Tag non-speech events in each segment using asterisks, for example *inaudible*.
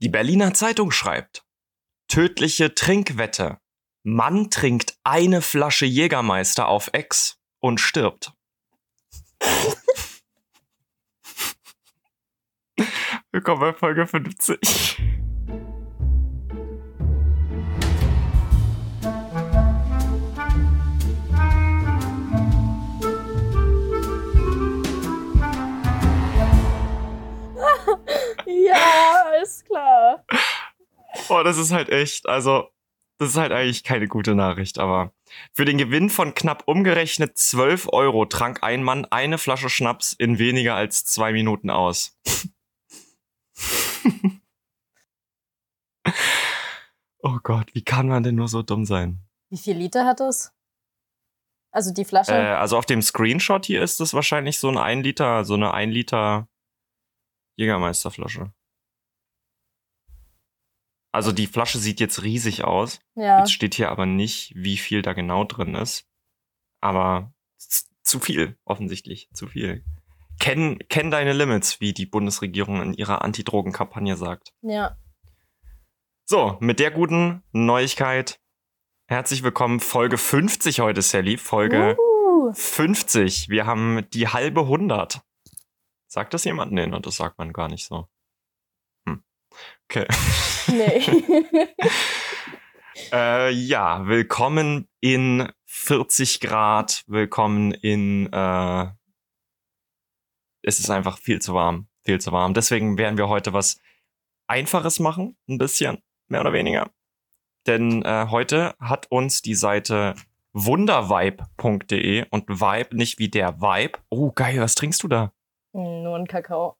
Die Berliner Zeitung schreibt, tödliche Trinkwette. Mann trinkt eine Flasche Jägermeister auf Ex und stirbt. *laughs* Willkommen bei Folge 50. *laughs* Ja, ist klar. Oh, das ist halt echt, also, das ist halt eigentlich keine gute Nachricht, aber für den Gewinn von knapp umgerechnet 12 Euro trank ein Mann eine Flasche Schnaps in weniger als zwei Minuten aus. *laughs* oh Gott, wie kann man denn nur so dumm sein? Wie viel Liter hat es? Also die Flasche? Äh, also auf dem Screenshot hier ist es wahrscheinlich so ein 1 Liter, so eine 1 Liter Jägermeisterflasche. Also die Flasche sieht jetzt riesig aus. ja. Jetzt steht hier aber nicht, wie viel da genau drin ist. Aber zu viel, offensichtlich. Zu viel. Kenn, kenn deine Limits, wie die Bundesregierung in ihrer Antidrogenkampagne sagt. Ja. So, mit der guten Neuigkeit. Herzlich willkommen. Folge 50 heute, Sally. Folge Uh, 50. Wir haben die halbe 100. Sagt das jemand? Nee, ne, das sagt man gar nicht so. Okay. nee. *laughs* Äh, ja, willkommen in 40 Grad, willkommen in, äh, es ist einfach viel zu warm, viel zu warm. Deswegen werden wir heute was Einfaches machen, ein bisschen, mehr oder weniger. Denn äh, heute hat uns die Seite wundervibe.de und Vibe nicht wie der Vibe. Oh, geil, was trinkst du da? Nur ein Kakao.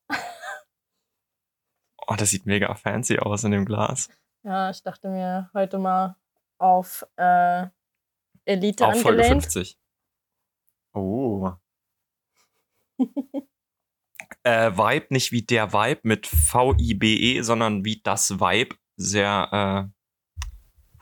Oh, das sieht mega fancy aus in dem Glas. Ja, ich dachte mir heute mal auf äh, Elite Auf Folge angelehnt. 50. Oh. *laughs* äh, Vibe, nicht wie der Vibe mit V-I-B-E, sondern wie das Vibe. Sehr äh,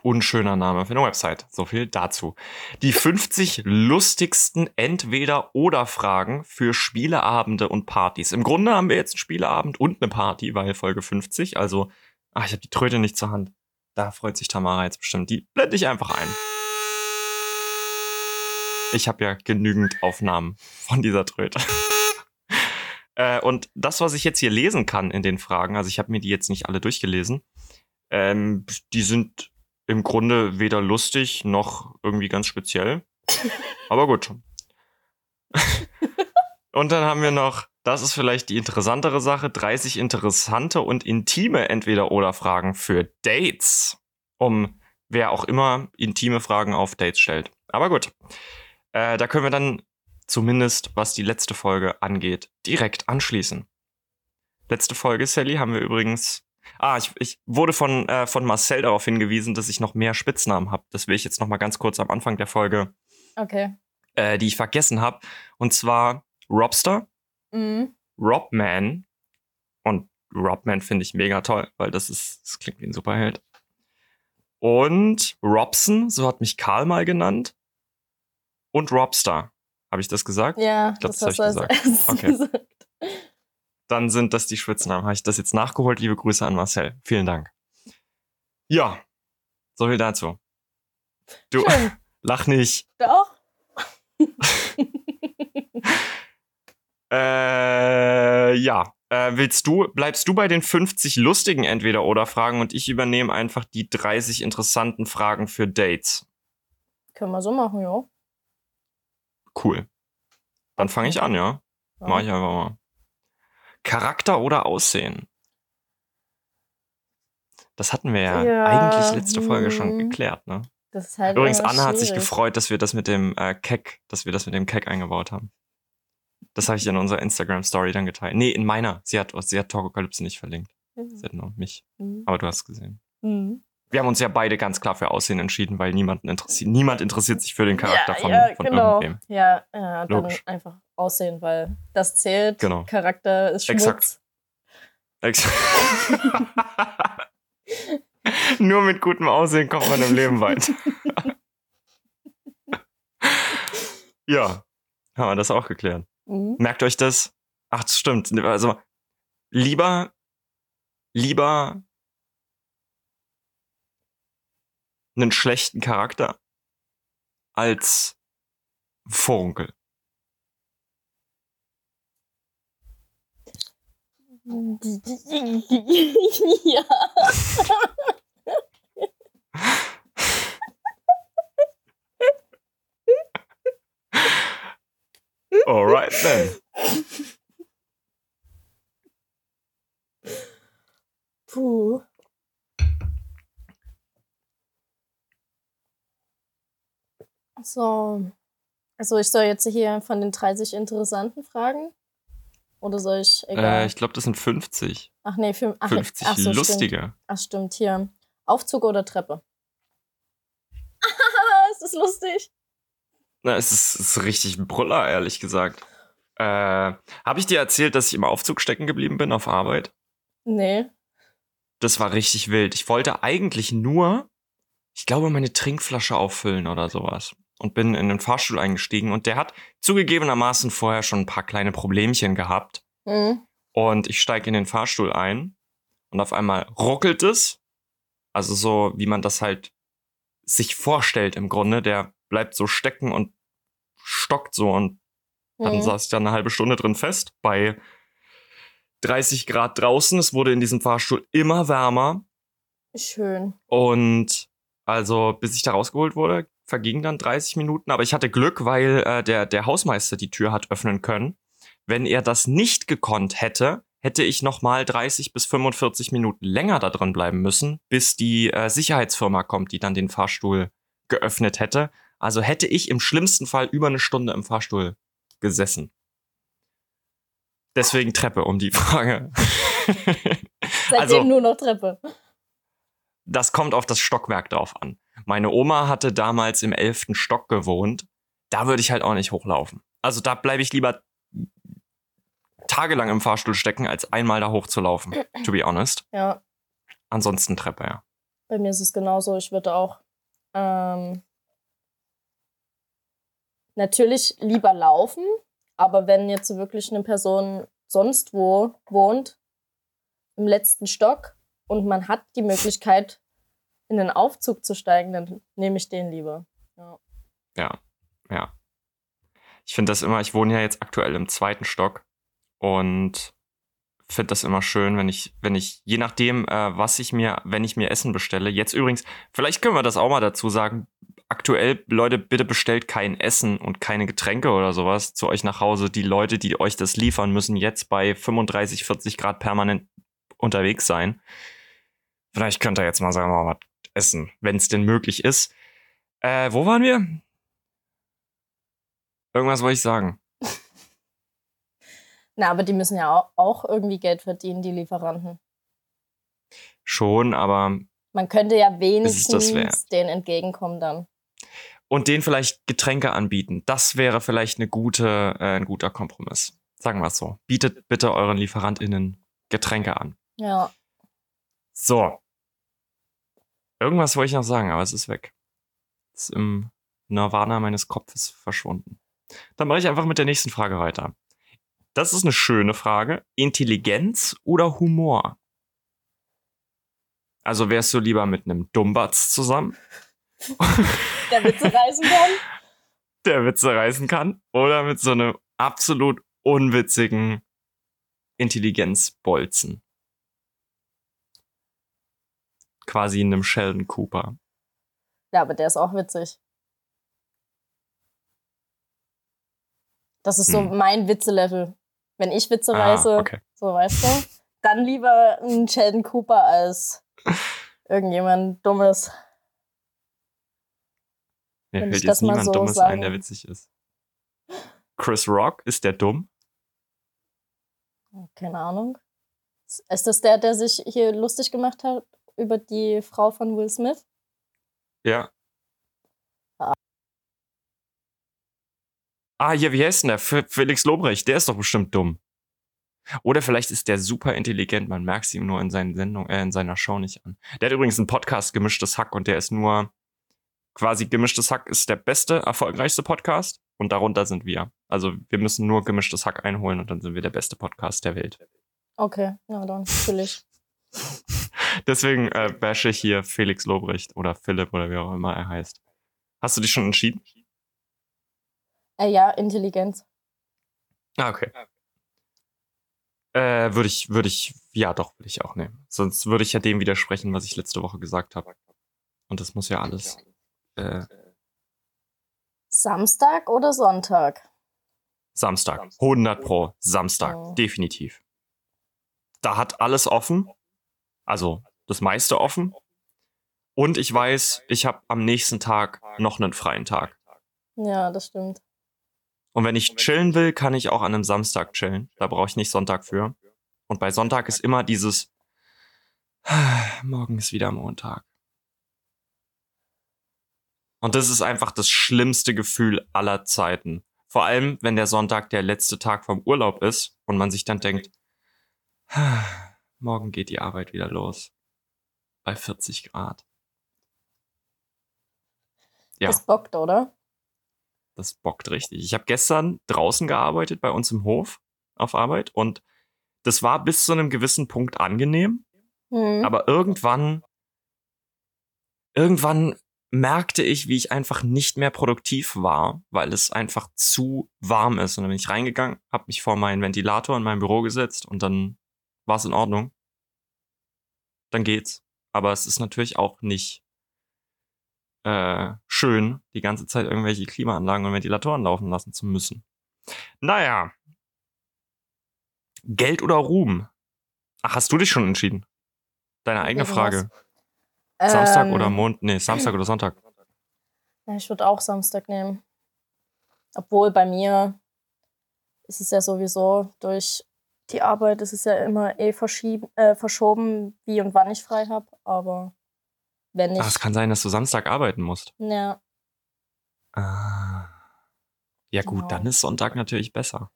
unschöner Name für eine Website. So viel dazu. Die 50 lustigsten Entweder-Oder-Fragen für Spieleabende und Partys. Im Grunde haben wir jetzt einen Spieleabend und eine Party, weil Folge 50. Also, ach, ich habe die Tröte nicht zur Hand. Da freut sich Tamara jetzt bestimmt. Die blende ich einfach ein. Ich habe ja genügend Aufnahmen von dieser Tröte. *laughs* äh, und das, was ich jetzt hier lesen kann in den Fragen, also ich habe mir die jetzt nicht alle durchgelesen, ähm, die sind im Grunde weder lustig noch irgendwie ganz speziell. *laughs* Aber gut. und dann haben wir noch, das ist vielleicht die interessantere Sache, 30 interessante und intime Entweder-Oder-Fragen für Dates. Um wer auch immer intime Fragen auf Dates stellt. Aber gut. Äh, da können wir dann zumindest, was die letzte Folge angeht, direkt anschließen. Letzte Folge, Sally, haben wir übrigens. Ah, ich, ich wurde von, äh, von Marcel darauf hingewiesen, dass ich noch mehr Spitznamen habe. Das will ich jetzt noch mal ganz kurz am Anfang der Folge, Okay. äh, die ich vergessen habe. Und zwar Robster, Mhm. Robman. Und Robman finde ich mega toll, weil das ist, das klingt wie ein Superheld. Und Robson, so hat mich Karl mal genannt. Und Robster. Habe ich das gesagt? Ja, glaub, das, das hast du als ich gesagt. erstes Okay. *laughs* gesagt. Dann sind das die Spitznamen. Habe ich das jetzt nachgeholt? Liebe Grüße an Marcel. Vielen Dank. Ja, so viel dazu. Du, Schön. *laughs* lach nicht. Doch. *laughs* Äh, ja. Äh, willst du, bleibst du bei den 50 lustigen Entweder-Oder-Fragen und ich übernehme einfach die 30 interessanten Fragen für Dates. Können wir so machen, ja. Cool. Dann fange ich an, ja? ja. Mach ich einfach mal. Charakter oder Aussehen? Das hatten wir ja, Ja, eigentlich letzte Folge schon hm. geklärt, ne? Halt Übrigens, Anna hat sich schwierig. gefreut, dass wir das mit dem äh, Keck, dass wir das mit dem Keck eingebaut haben. Das habe ich in unserer Instagram-Story dann geteilt. Nee, in meiner. Sie hat, sie hat Torkokalypse nicht verlinkt. Sie hat nur mich. Mhm. Aber du hast gesehen. Mhm. Wir haben uns ja beide ganz klar für Aussehen entschieden, weil niemanden interessiert, niemand interessiert sich für den Charakter ja, von, ja, von genau. irgendwem. Ja, ja, dann Logisch. einfach aussehen, weil das zählt. Genau. Charakter ist Schmutz. Exakt. Ex *laughs* Nur mit gutem Aussehen kommt man im Leben weit. *laughs* ja, haben wir das auch geklärt. Mhm. Merkt euch das? Ach, das stimmt. Also lieber, lieber einen schlechten Charakter als Vorunkel? *laughs* ja. So. Also ich soll jetzt hier von den 30 interessanten fragen? Oder soll ich, egal. Äh, ich glaube, das sind 50. ach nee, fünf, ach, 50 ach so, Stimmt. lustige. Ach stimmt, hier. Aufzug oder Treppe? es *laughs* ist lustig. Na, es ist, es ist richtig ein Brüller, ehrlich gesagt. Äh, Habe ich dir erzählt, dass ich im Aufzug stecken geblieben bin auf Arbeit? Nee. Das war richtig wild. Ich wollte eigentlich nur, ich glaube, meine Trinkflasche auffüllen oder sowas. Und bin in den Fahrstuhl eingestiegen und der hat zugegebenermaßen vorher schon ein paar kleine Problemchen gehabt. Hm. Und ich steige in den Fahrstuhl ein und auf einmal ruckelt es. Also so, wie man das halt sich vorstellt im Grunde. Der bleibt so stecken und stockt so und dann Hm. saß ich da eine halbe Stunde drin fest bei 30 Grad draußen. Es wurde in diesem Fahrstuhl immer wärmer. Schön. Und also, bis ich da rausgeholt wurde, vergingen dann 30 Minuten. Aber ich hatte Glück, weil äh, der, der Hausmeister die Tür hat öffnen können. Wenn er das nicht gekonnt hätte, hätte ich nochmal 30 bis 45 Minuten länger da drin bleiben müssen, bis die äh, Sicherheitsfirma kommt, die dann den Fahrstuhl geöffnet hätte. Also hätte ich im schlimmsten Fall über eine Stunde im Fahrstuhl gesessen. Deswegen Treppe, um die Frage. Seitdem Also- nur noch Treppe. Das kommt auf das Stockwerk drauf an. Meine Oma hatte damals im elften Stock gewohnt. Da würde ich halt auch nicht hochlaufen. Also da bleibe ich lieber tagelang im Fahrstuhl stecken, als einmal da hochzulaufen. To be honest. Ja, Ansonsten Treppe, ja. bei mir ist es genauso. Ich würde auch ähm, natürlich lieber laufen, aber wenn jetzt wirklich eine Person sonst wo wohnt, im letzten Stock, und man hat die Möglichkeit, in den Aufzug zu steigen, dann nehme ich den lieber. Ja. Ja, ja. Ich finde das immer, ich wohne ja jetzt aktuell im zweiten Stock und finde das immer schön, wenn ich, wenn ich, je nachdem, äh, was ich mir, wenn ich mir Essen bestelle, jetzt übrigens, vielleicht können wir das auch mal dazu sagen, aktuell, Leute, bitte bestellt kein Essen und keine Getränke oder sowas zu euch nach Hause. Die Leute, die euch das liefern, müssen jetzt bei 35, 40 Grad permanent unterwegs sein. Vielleicht könnt ihr jetzt mal sagen, mal was essen, wenn es denn möglich ist. Äh, wo waren wir? Irgendwas wollte ich sagen. *laughs* Na, aber die müssen ja auch, irgendwie Geld verdienen, die Lieferanten. Schon, aber Man könnte ja wenigstens denen entgegenkommen dann. und denen vielleicht Getränke anbieten. Das wäre vielleicht eine gute, äh, ein guter Kompromiss. Sagen wir es so. Bietet bitte euren LieferantInnen Getränke an. Ja. So. Irgendwas wollte ich noch sagen, aber es ist weg. Es ist im Nirvana meines Kopfes verschwunden. Dann mache ich einfach mit der nächsten Frage weiter. Das ist eine schöne Frage. Intelligenz oder Humor? Also wärst du lieber mit einem Dummbatz zusammen, *laughs* Der Witze reißen kann. der Witze reißen kann, oder mit so einem absolut unwitzigen Intelligenzbolzen? Quasi in einem Sheldon Cooper. Ja, aber der ist auch witzig. Das ist so Hm. mein Witzelevel. Wenn ich Witze Ah, reiße, okay. so weißt du, dann lieber ein Sheldon Cooper als *laughs* irgendjemand Dummes. Mir Wenn fällt jetzt niemand so Dummes sagen- ein, der witzig ist. Chris Rock, ist der dumm? Keine Ahnung. Ist das der, der sich hier lustig gemacht hat über die Frau von Will Smith? Ja. Ah. Ah, hier, wie heißt denn der? F Felix Lobrecht, der ist doch bestimmt dumm. Oder vielleicht ist der super intelligent, man merkt es ihm nur in seinen Sendungen, äh, in seiner Show nicht an. Der hat übrigens einen Podcast, Gemischtes Hack, und der ist nur quasi Gemischtes Hack ist der beste, erfolgreichste Podcast und darunter sind wir. Also wir müssen nur Gemischtes Hack einholen und dann sind wir der beste Podcast der Welt. Okay, ja, dann natürlich. Deswegen äh, bashe ich hier Felix Lobrecht oder Philipp oder wie auch immer er heißt. Hast du dich schon entschieden? Äh, ja, Intelligenz. Ah, okay. Äh, würde ich, würde ich, ja doch, würde ich auch nehmen. Sonst würde ich ja dem widersprechen, was ich letzte Woche gesagt habe. Und das muss ja alles. Äh, Samstag oder Sonntag? Samstag. 100 pro. Samstag. Oh. Definitiv. Da hat alles offen. Also das meiste offen. Und ich weiß, ich habe am nächsten Tag noch einen freien Tag. Ja, das stimmt. Und wenn ich chillen will, kann ich auch an einem Samstag chillen. Da brauche ich nicht Sonntag für. Und bei Sonntag ist immer dieses, *sighs* morgen ist wieder Montag. Und das ist einfach das schlimmste Gefühl aller Zeiten. Vor allem, wenn der Sonntag der letzte Tag vom Urlaub ist und man sich dann denkt, *sighs* morgen geht die Arbeit wieder los. Bei 40 Grad. Ja. Das bockt, oder? Das bockt richtig. Ich habe gestern draußen gearbeitet bei uns im Hof auf Arbeit und das war bis zu einem gewissen Punkt angenehm, Hm. aber irgendwann, irgendwann merkte ich, wie ich einfach nicht mehr produktiv war, weil es einfach zu warm ist. Und dann bin ich reingegangen, habe mich vor meinen Ventilator in meinem Büro gesetzt und dann war es in Ordnung. Dann geht's. Aber es ist natürlich auch nicht äh, schön, die ganze Zeit irgendwelche Klimaanlagen und Ventilatoren laufen lassen zu müssen. Naja. Geld oder Ruhm? Ach, hast du dich schon entschieden? Deine eigene Wegen Frage. Samstag Ähm, oder Mond? Nee, Samstag oder Sonntag. Ich würde auch Samstag nehmen. Obwohl bei mir ist es ja sowieso durch die Arbeit, ist es ja immer eh äh, verschoben, wie und wann ich frei habe. Aber wenn ich. Ach, es kann sein, dass du Samstag arbeiten musst. ja, Ah. Ja gut, Genau. dann ist Sonntag natürlich besser.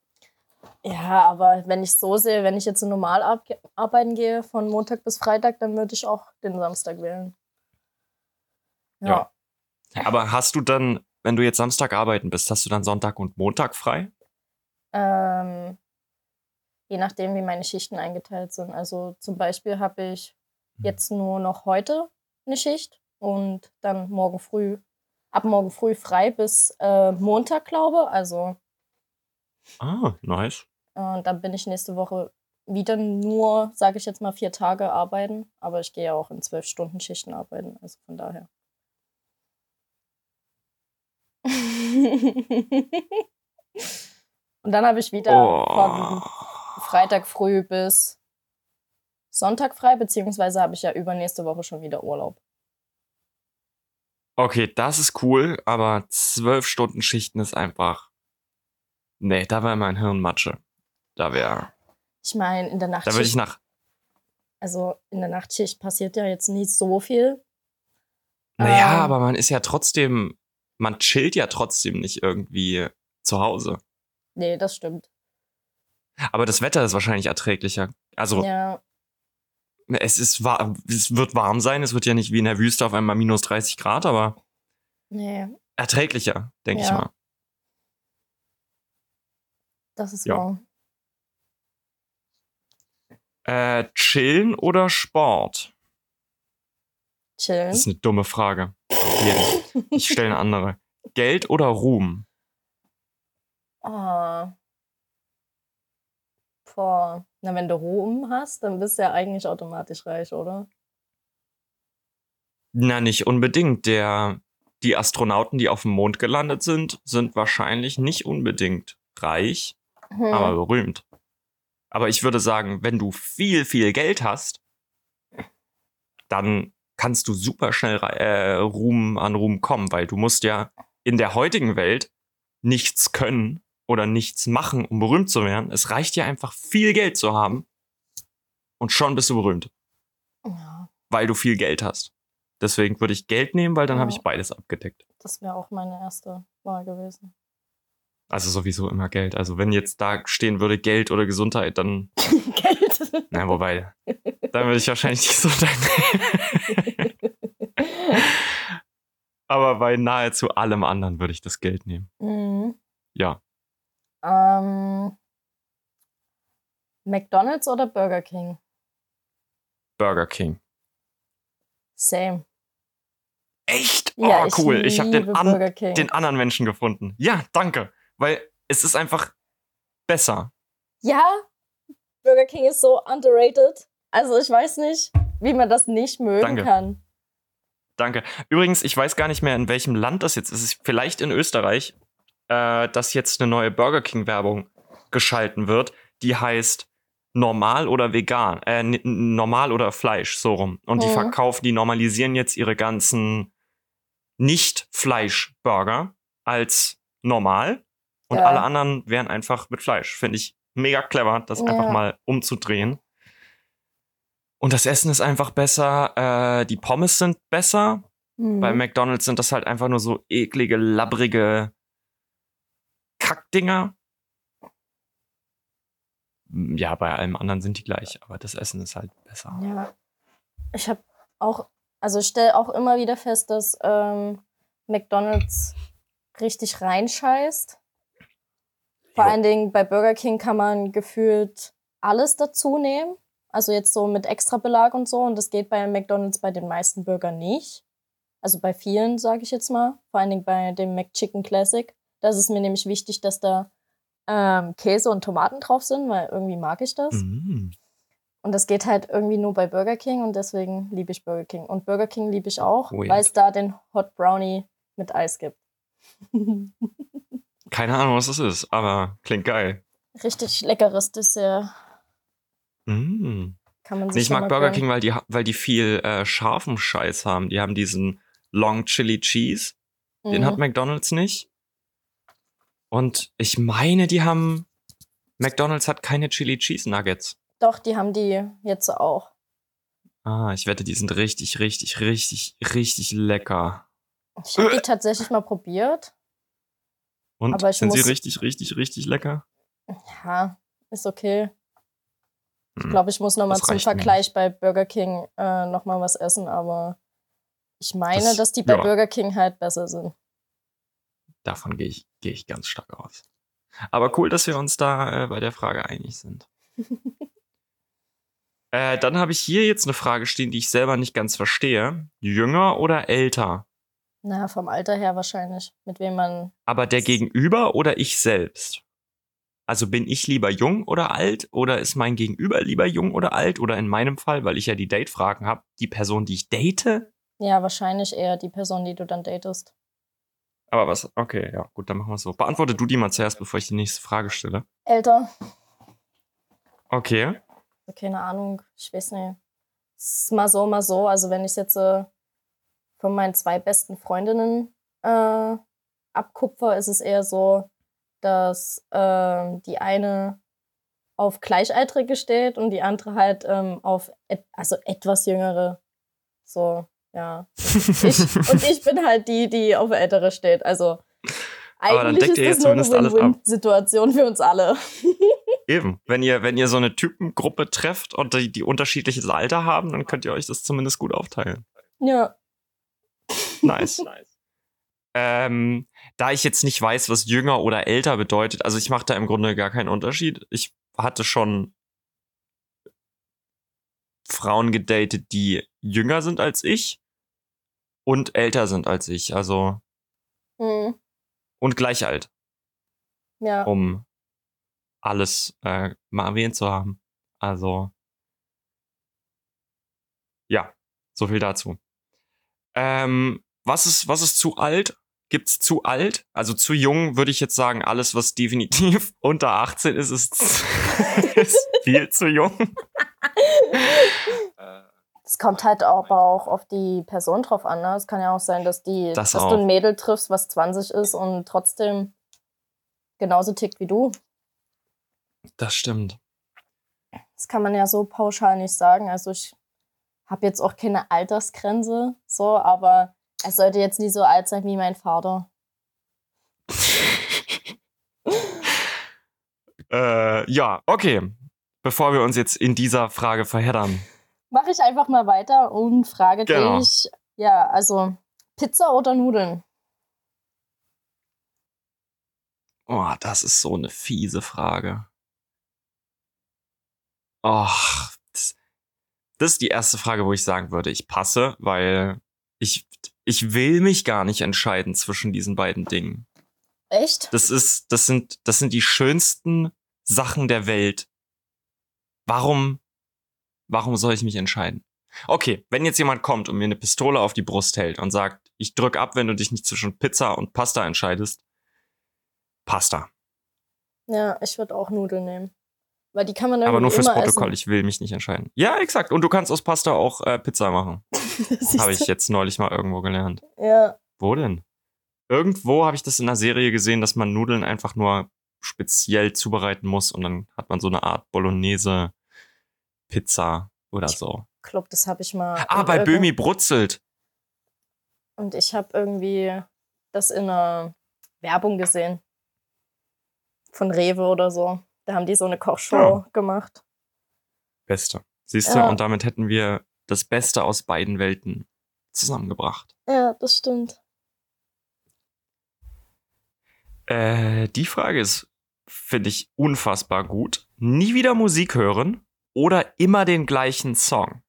ja, aber wenn ich so sehe, wenn ich jetzt so normal arbeiten gehe, von Montag bis Freitag, dann würde ich auch den Samstag wählen. Ja. Aber hast du dann, wenn du jetzt Samstag arbeiten bist, hast du dann Sonntag und Montag frei? Ähm, je nachdem, wie meine Schichten eingeteilt sind. Also zum Beispiel habe ich jetzt nur noch heute eine Schicht und dann morgen früh, ab morgen früh frei bis äh, Montag, glaube Also Ah, nice. äh, dann bin ich nächste Woche wieder nur, sage ich jetzt mal, vier Tage arbeiten. Aber ich gehe ja auch in zwölf Stunden Schichten arbeiten. Also von daher. *laughs* und dann habe ich wieder von Oh. Freitag früh bis Sonntag frei, beziehungsweise habe ich ja übernächste Woche schon wieder Urlaub. Okay, das ist cool, aber zwölf Stunden Schichten ist einfach. Nee, da wäre mein Hirn Matsche. Da wäre. Ich meine, in der Da würde ich nach. also in der Nachtschicht passiert ja jetzt nicht so viel. Naja, Ähm. aber man ist ja trotzdem. Man chillt ja trotzdem nicht irgendwie zu Hause. Nee, das stimmt. Aber das Wetter ist wahrscheinlich erträglicher. Also, Ja, es ist es wird warm sein, es wird ja nicht wie in der Wüste auf einmal minus 30 Grad, aber nee, erträglicher, denke ich Ja. mal. das ist Ja. wahr. Äh, chillen oder Sport? Chillen. Das ist eine dumme Frage. Ich stelle eine andere. *laughs* Geld oder Ruhm? Ah. Boah. Na, wenn du Ruhm hast, dann bist du ja eigentlich automatisch reich, oder? Na, nicht unbedingt. Der, die Astronauten, die auf dem Mond gelandet sind, sind wahrscheinlich nicht unbedingt reich, Hm. aber berühmt. Aber ich würde sagen, wenn du viel, viel Geld hast, dann kannst du super schnell äh, Ruhm an Ruhm kommen, weil du musst ja in der heutigen Welt nichts können oder nichts machen, um berühmt zu werden. Es reicht ja einfach viel Geld zu haben und schon bist du berühmt, ja, weil du viel Geld hast. Deswegen würde ich Geld nehmen, weil dann habe Ja. ich beides abgedeckt. das wäre auch meine erste Wahl gewesen. Also sowieso immer Geld. Also wenn jetzt da stehen würde Geld oder Gesundheit, dann, *laughs* Geld. na wobei, dann würde ich wahrscheinlich die Gesundheit nehmen. *laughs* Aber bei nahezu allem anderen würde ich das Geld nehmen. mhm. Ja. Ähm, McDonald's oder Burger King? Burger King. Same. Echt? Ja, oh, ich cool. Ich habe den, an, den anderen Menschen gefunden. Ja, danke. Weil es ist einfach besser. Ja, Burger King ist so underrated. Also ich weiß nicht, wie man das nicht mögen Danke. kann. Danke. Übrigens, ich weiß gar nicht mehr, in welchem Land das jetzt ist vielleicht in Österreich, äh, dass jetzt eine neue Burger King-Werbung geschalten wird. Die heißt normal oder vegan. Äh, normal oder Fleisch, so rum. Und die Mhm. verkaufen, die normalisieren jetzt ihre ganzen Nicht-Fleisch-Burger als normal. Und Ja. alle anderen wären einfach mit Fleisch. Finde ich mega clever, das Ja. einfach mal umzudrehen. Und das Essen ist einfach besser. Äh, die Pommes sind besser. Mhm. Bei McDonalds sind das halt einfach nur so eklige, labbrige Kackdinger. Mm, Ja, bei allem anderen sind die gleich, aber das Essen ist halt besser. Ja. Ich habe auch, also stelle auch immer wieder fest, dass ähm, McDonalds richtig reinscheißt. Vor Jo. allen Dingen bei Burger King kann man gefühlt alles dazu nehmen. Also jetzt so mit extra Belag und so. Und das geht bei McDonalds bei den meisten Burgern nicht. Also bei vielen, sage ich jetzt mal. Vor allen Dingen bei dem McChicken Classic. Da ist es mir nämlich wichtig, dass da ähm, Käse und Tomaten drauf sind, weil irgendwie mag ich das. Mm. Und das geht halt irgendwie nur bei Burger King und deswegen liebe ich Burger King. Und Burger King liebe ich auch, Weird. weil es da den Hot Brownie mit Eis gibt. *laughs* Keine Ahnung, was das ist, aber klingt geil. Richtig leckeres Dessert. Mm. Kann man sich Nee, ich mag Burger gönnen. King, weil die, weil die viel äh, scharfen Scheiß haben. Die haben diesen Long Chili Cheese. Den Mhm. hat McDonalds nicht. Und ich meine, die haben. McDonalds hat keine Chili Cheese Nuggets. Doch, die haben die jetzt auch. Ah, ich wette, die sind richtig, richtig, richtig, richtig lecker. Ich habe die tatsächlich mal probiert. Und Aber ich sind sie muss- richtig, richtig, richtig lecker? Ja, ist okay. Ich Hm. glaube, ich muss noch mal Das zum reicht mir Vergleich bei Burger King äh, noch mal was essen, aber ich meine, Das- dass die bei ja. Burger King halt besser sind. Davon gehe ich, gehe ich ganz stark aus. Aber cool, dass wir uns da äh, bei der Frage einig sind. *laughs* äh, dann habe ich hier jetzt eine Frage stehen, die ich selber nicht ganz verstehe. Jünger oder älter? Na, vom Alter her wahrscheinlich. Mit wem man. Aber der Gegenüber oder ich selbst? Also bin ich lieber jung oder alt oder ist mein Gegenüber lieber jung oder alt oder in meinem Fall, weil ich ja die Date-Fragen habe, die Person, die ich date? Ja, wahrscheinlich eher die Person, die du dann datest. Aber was? Okay, ja, gut, dann machen wir es so. Beantworte du die mal zuerst, bevor ich die nächste Frage stelle. Älter. Okay. Keine Ahnung. Ich weiß nicht. Es ist mal so, mal so. Also, wenn ich jetzt äh, von meinen zwei besten Freundinnen äh, abkupfer, ist es eher so, dass äh, die eine auf Gleichaltrige steht und die andere halt ähm, auf et also etwas jüngere. So, ja. Ich, und ich bin halt die, die auf ältere steht. Also Aber dann eigentlich deckt ihr ist jetzt das nur eine zumindest alles ab. Win-Win-Situation für uns alle. *laughs* Eben. Wenn ihr, wenn ihr so eine Typengruppe trefft und die, die unterschiedliches Alter haben, dann könnt ihr euch das zumindest gut aufteilen. Ja. Nice. *laughs* ähm, da ich jetzt nicht weiß, was jünger oder älter bedeutet, also ich mache da im Grunde gar keinen Unterschied. Ich hatte schon Frauen gedatet, die jünger sind als ich und älter sind als ich, also Hm. und gleich alt, Ja. um alles äh, mal erwähnt zu haben. Also ja, so viel dazu. Ähm, was ist was ist zu alt? Gibt's zu alt? Also zu jung würde ich jetzt sagen, alles was definitiv *laughs* unter 18 ist, ist, *laughs* ist viel zu jung. *laughs* Es kommt halt aber auch auf die Person drauf an. Ne? Es kann ja auch sein, dass die, Das dass auch. du ein Mädel triffst, was 20 ist und trotzdem genauso tickt wie du. Das stimmt. Das kann man ja so pauschal nicht sagen. Also ich habe jetzt auch keine Altersgrenze, so, aber er sollte jetzt nie so alt sein wie mein Vater. *laughs* Äh, ja, okay. Bevor wir uns jetzt in dieser Frage verheddern. Mache ich einfach mal weiter und frage Genau. dich, ja, also Pizza oder Nudeln? Oh, das ist so eine fiese Frage. Och, das, das ist die erste Frage, wo ich sagen würde, ich passe, weil ich, ich will mich gar nicht entscheiden zwischen diesen beiden Dingen. Echt? Das ist, das sind, das sind die schönsten Sachen der Welt. Warum, warum soll ich mich entscheiden? Okay, wenn jetzt jemand kommt und mir eine Pistole auf die Brust hält und sagt, ich drück ab, wenn du dich nicht zwischen Pizza und Pasta entscheidest, Pasta. Ja, ich würde auch Nudeln nehmen. Weil die kann man Aber nur fürs Protokoll, ich will mich nicht entscheiden. Ja, exakt. Und du kannst aus Pasta auch äh, Pizza machen. *laughs* essen. Habe ich jetzt neulich mal irgendwo gelernt. Ja, Wo denn? Irgendwo habe ich das in einer Serie gesehen, dass man Nudeln einfach nur speziell zubereiten muss und dann hat man so eine Art Bolognese Pizza oder so. Club, das habe ich mal. Ah, bei Böhmi brutzelt. Und ich habe irgendwie das in einer Werbung gesehen. Von Rewe oder so. Da haben die so eine Kochshow gemacht. Beste. Siehst du, Ja. und damit hätten wir das Beste aus beiden Welten zusammengebracht. Ja, das stimmt. Äh, die Frage ist, finde ich, unfassbar gut. Nie wieder Musik hören oder immer den gleichen Song?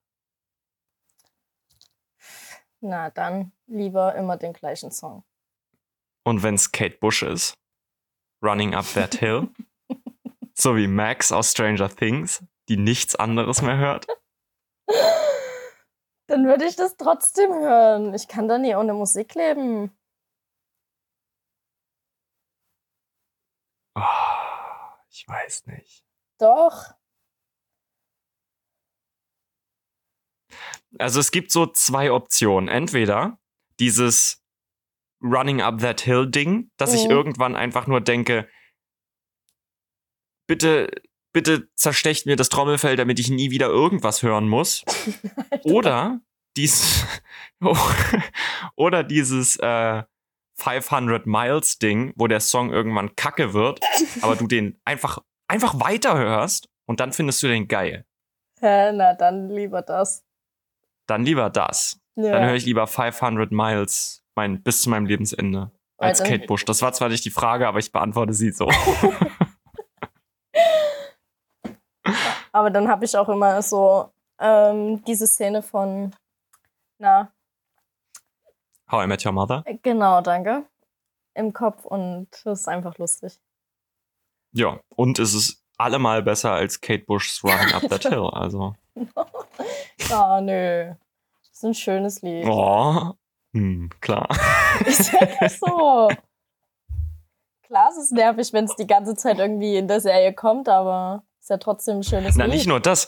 Na, dann lieber immer den gleichen Song. Und wenn's Kate Bush ist? Running Up That Hill? *laughs* so wie Max aus Stranger Things, die nichts anderes mehr hört? Dann würde ich das trotzdem hören. Ich kann da nie ohne Musik leben. Oh, ich weiß nicht. Doch. Also es gibt so zwei Optionen. Entweder dieses Running Up That Hill Ding, dass ich Mhm. irgendwann einfach nur denke, bitte, bitte zerstecht mir das Trommelfell, damit ich nie wieder irgendwas hören muss. *laughs* Oder dies, *laughs* oder dieses äh, 500 Miles Ding, wo der Song irgendwann kacke wird, *laughs* aber du den einfach, einfach weiterhörst und dann findest du den geil. Hä, na, dann lieber das. Dann lieber das. Ja. Dann höre ich lieber 500 Miles mein, bis zu meinem Lebensende als dann- Kate Bush. Das war zwar nicht die Frage, aber ich beantworte sie so. *laughs* Aber dann habe ich auch immer so ähm, diese Szene von, na, How I Met Your Mother. genau, danke, im Kopf und das ist einfach lustig. Ja, und es ist allemal besser als Kate Bush's Running Up That *laughs* Hill. Also, *laughs* Ah, nö. Das ist ein schönes Lied. oh, hm, klar. *laughs* Ist ja so. Klar, es ist nervig, wenn es die ganze Zeit irgendwie in der Serie kommt, aber ist ja trotzdem ein schönes Na, Lied. nicht nur das.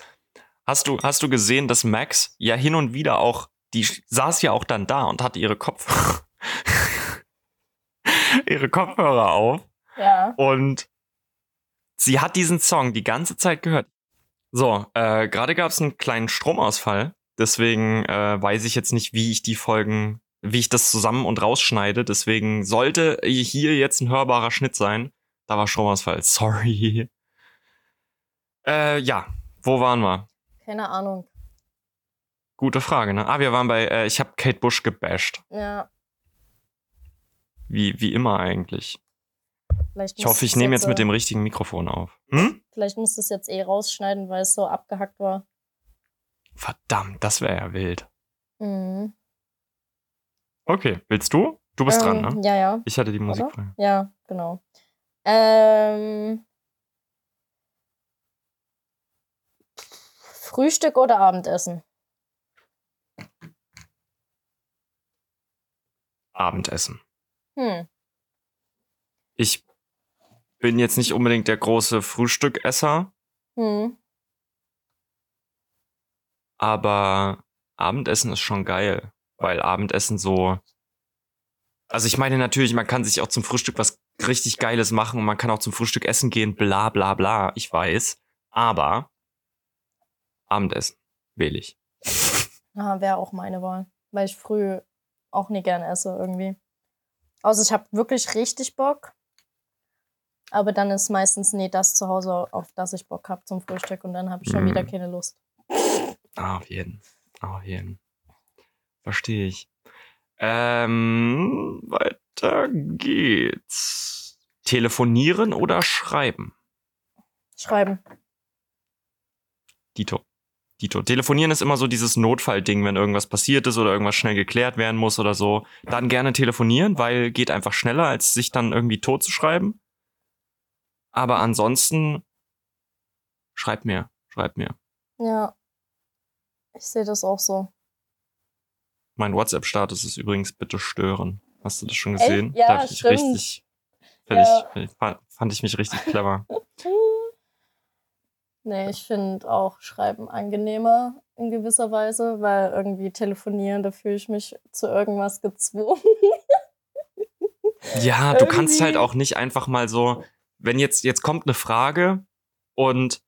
Hast du, hast du gesehen, dass Max ja hin und wieder auch, die saß ja auch dann da und hatte ihre Kopfhörer, *laughs* ihre Kopfhörer auf Ja. und sie hat diesen Song die ganze Zeit gehört. So, äh, gerade gab es einen kleinen Stromausfall, deswegen äh, weiß ich jetzt nicht, wie ich die Folgen, wie ich das zusammen und rausschneide. Deswegen sollte hier jetzt ein hörbarer Schnitt sein. Da war Stromausfall. *laughs* Sorry. Äh, ja, wo waren wir? Keine Ahnung. Gute Frage, ne? Ah, wir waren bei, äh, ich habe Kate Bush gebasht. Ja, Wie, wie immer eigentlich. Vielleicht Ich hoffe, ich nehme jetzt mit dem richtigen Mikrofon auf. Hm? Vielleicht muss das jetzt eh rausschneiden, weil es so abgehackt war. Verdammt, das wäre ja wild. Mhm. Okay, willst du? Du bist ähm, dran, ne? Ja, ja. Ich hatte die Oder? Musikfrage. Ja, genau. Ähm, Frühstück oder Abendessen? Abendessen. Hm. Ich bin jetzt nicht unbedingt der große Frühstückesser, Hm. aber Abendessen ist schon geil, weil Abendessen so. Also ich meine natürlich, man kann sich auch zum Frühstück was richtig Geiles machen und man kann auch zum Frühstück essen gehen, bla bla bla, ich weiß. Aber Abendessen wähle ich. *laughs* Ja, wäre auch meine Wahl. Weil ich früh auch nie gerne esse irgendwie. Außer ich habe wirklich richtig Bock. Aber dann ist meistens nie das zu Hause, auf das ich Bock habe zum Frühstück. Und dann habe ich schon Mm. wieder keine Lust. Ah, auf jeden. Auf jeden. Verstehe ich. Ähm, weiter geht's. Telefonieren oder schreiben? Schreiben. Dito. Dito. Telefonieren ist immer so dieses Notfallding, wenn irgendwas passiert ist oder irgendwas schnell geklärt werden muss oder so. Dann gerne telefonieren, weil geht einfach schneller, als sich dann irgendwie tot zu schreiben. Aber ansonsten schreibt mir, schreibt mir. Ja. Ich sehe das auch so. Mein WhatsApp-Status ist übrigens bitte stören. Hast du das schon Echt? gesehen? Ja, da ich stimmt. richtig, Ja. fand, fand ich mich richtig clever. *laughs* Nee, ich finde auch Schreiben angenehmer in gewisser Weise, weil irgendwie telefonieren, da fühle ich mich zu irgendwas gezwungen. Ja, du kannst Irgendwie- halt auch nicht einfach mal so, wenn jetzt, jetzt kommt eine Frage und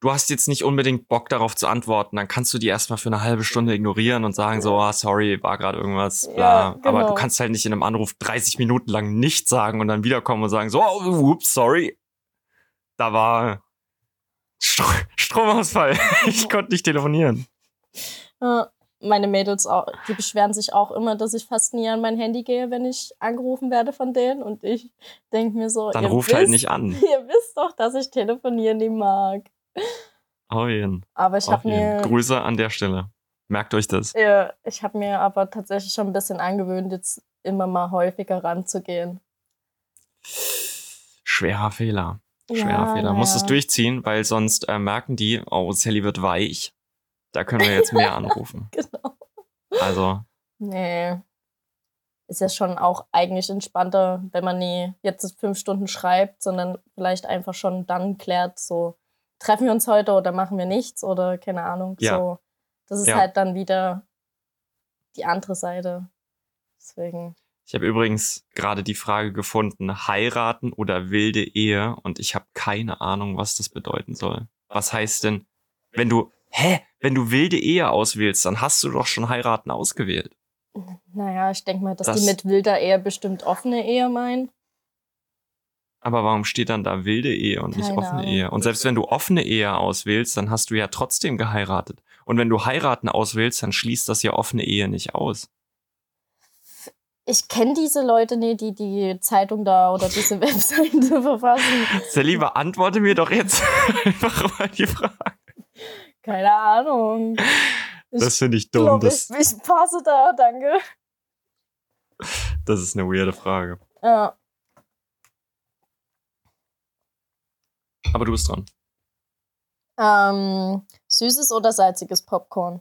du hast jetzt nicht unbedingt Bock darauf zu antworten, dann kannst du die erstmal für eine halbe Stunde ignorieren und sagen so, ah, sorry, war gerade irgendwas, bla. Ja, Aber genau. du kannst halt nicht in einem Anruf 30 Minuten lang nichts sagen und dann wiederkommen und sagen so, oh, ups, sorry. Da war Stro *laughs* Stromausfall. ich *laughs* konnte nicht telefonieren. Ja, meine Mädels auch, die beschweren sich auch immer, dass ich fast nie an mein Handy gehe, wenn ich angerufen werde von denen. Und ich denke mir so, Dann ruft wisst, halt nicht an. *laughs* Ihr wisst doch, dass ich telefonieren nie mag. Oh, jeden. Aber ich habe mir, Grüße an der Stelle. Merkt euch das. ja, ich habe mir aber tatsächlich schon ein bisschen angewöhnt, jetzt immer mal häufiger ranzugehen. Schwerer Fehler. Schwerer Ja, Fehler. Muss es durchziehen, weil sonst äh, merken die, oh, Sally wird weich. Da können wir jetzt mehr *laughs* anrufen. Genau. Also, Nee. Ist ja schon auch eigentlich entspannter, wenn man nie jetzt fünf Stunden schreibt, sondern vielleicht einfach schon dann klärt, so treffen wir uns heute oder machen wir nichts oder keine Ahnung. Ja. So. Das ist Ja. halt dann wieder die andere Seite. Deswegen. ich habe übrigens gerade die Frage gefunden, heiraten oder wilde Ehe und ich habe keine Ahnung, was das bedeuten soll. Was heißt denn, wenn du, hä, wenn du wilde Ehe auswählst, dann hast du doch schon heiraten ausgewählt. Naja, ich denke mal, dass Das- die mit wilder Ehe bestimmt offene Ehe meinen. Aber warum steht dann da wilde Ehe und nicht Keine offene Ahnung. Ehe? Und selbst wenn du offene Ehe auswählst, dann hast du ja trotzdem geheiratet. Und wenn du heiraten auswählst, dann schließt das ja offene Ehe nicht aus. Ich kenne diese Leute nicht, die die Zeitung da oder diese *laughs* Webseite verfassen. Sally, beantworte mir doch jetzt *laughs* einfach mal die Frage. Keine Ahnung. Ich Das finde ich dumm. glaube, Das, ich, ich passe da, danke. das ist eine weirde Frage. Ja. Aber du bist dran. Ähm, süßes oder salziges Popcorn?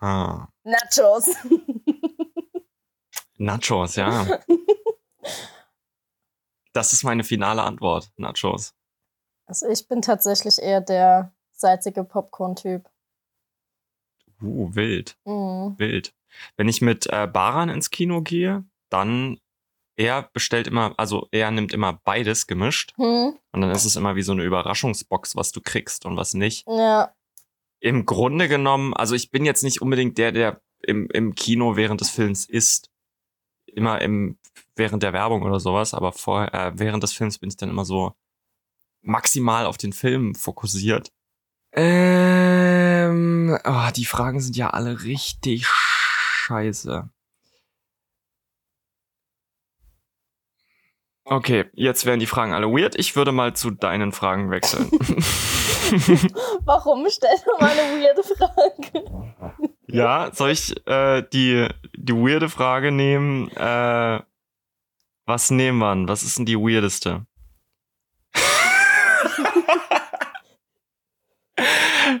Ha. Nachos. *laughs* Nachos, ja. *laughs* Das ist meine finale Antwort. Nachos. Also ich bin tatsächlich eher der salzige Popcorn-Typ. Uh, wild, Mhm. wild. Wenn ich mit äh, Baran ins Kino gehe, dann er bestellt immer, also er nimmt immer beides gemischt Hm, und dann ist es immer wie so eine Überraschungsbox, was du kriegst und was nicht. ja. Im Grunde genommen, also ich bin jetzt nicht unbedingt der, der im, im Kino während des Films isst. Immer im, während der Werbung oder sowas, aber vor, äh, während des Films bin ich dann immer so maximal auf den Film fokussiert. Ähm, oh, die Fragen sind ja alle richtig scheiße. Okay, jetzt werden die Fragen alle weird. Ich würde mal zu deinen Fragen wechseln. *laughs* *laughs* Warum? Stell doch mal eine weirde Frage. Ja, soll ich äh, die, die weirde Frage nehmen? Äh, was nehmen wir? denn? Was ist denn die weirdeste?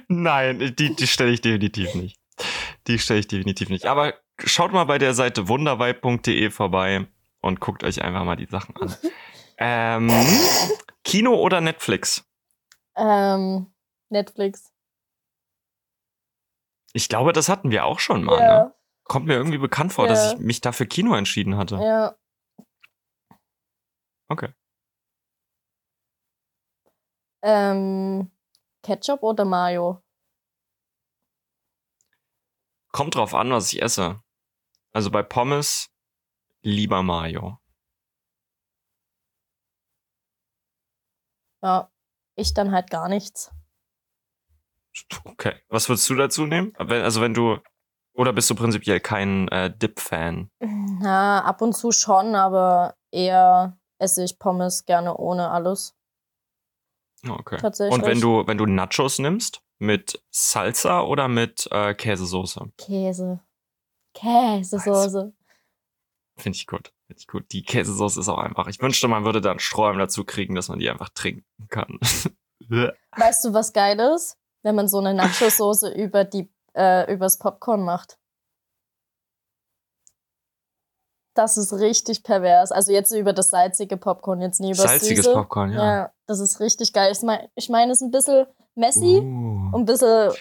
Nein, die, die stelle ich definitiv nicht. Die stelle ich definitiv nicht. Aber schaut mal bei der Seite wundervibe.de vorbei und guckt euch einfach mal die Sachen an. *laughs* Ähm, Kino oder Netflix? Ähm, Netflix. Ich glaube, das hatten wir auch schon mal. Ne? ja. Kommt mir irgendwie bekannt vor, Ja. dass ich mich dafür Kino entschieden hatte. Ja. Okay. Ähm, Ketchup oder Mayo? Kommt drauf an, was ich esse. Also bei Pommes lieber Mayo. Ja. Ich dann halt gar nichts. Okay. Was würdest du dazu nehmen? Also wenn du oder bist du prinzipiell kein äh, Dip-Fan? Na, ab und zu schon, aber eher esse ich Pommes gerne ohne alles. Okay. Tatsächlich. Und wenn du, wenn du Nachos nimmst, mit Salsa oder mit äh, Käsesoße? Käse. Käsesoße. Finde ich gut. Finde ich gut. Die Käsesoße ist auch einfach. Ich wünschte, man würde da einen Sträum dazu kriegen, dass man die einfach trinken kann. *laughs* Weißt du, was geil ist? Wenn man so eine Nacho-Soße *laughs* über die, äh, übers Popcorn macht. Das ist richtig pervers. Also jetzt über das salzige Popcorn, jetzt nie über das Salziges süße. Popcorn, ja. Ja, das ist richtig geil. Ich meine, ich mein, es ist ein bisschen messy Uh. und ein bisschen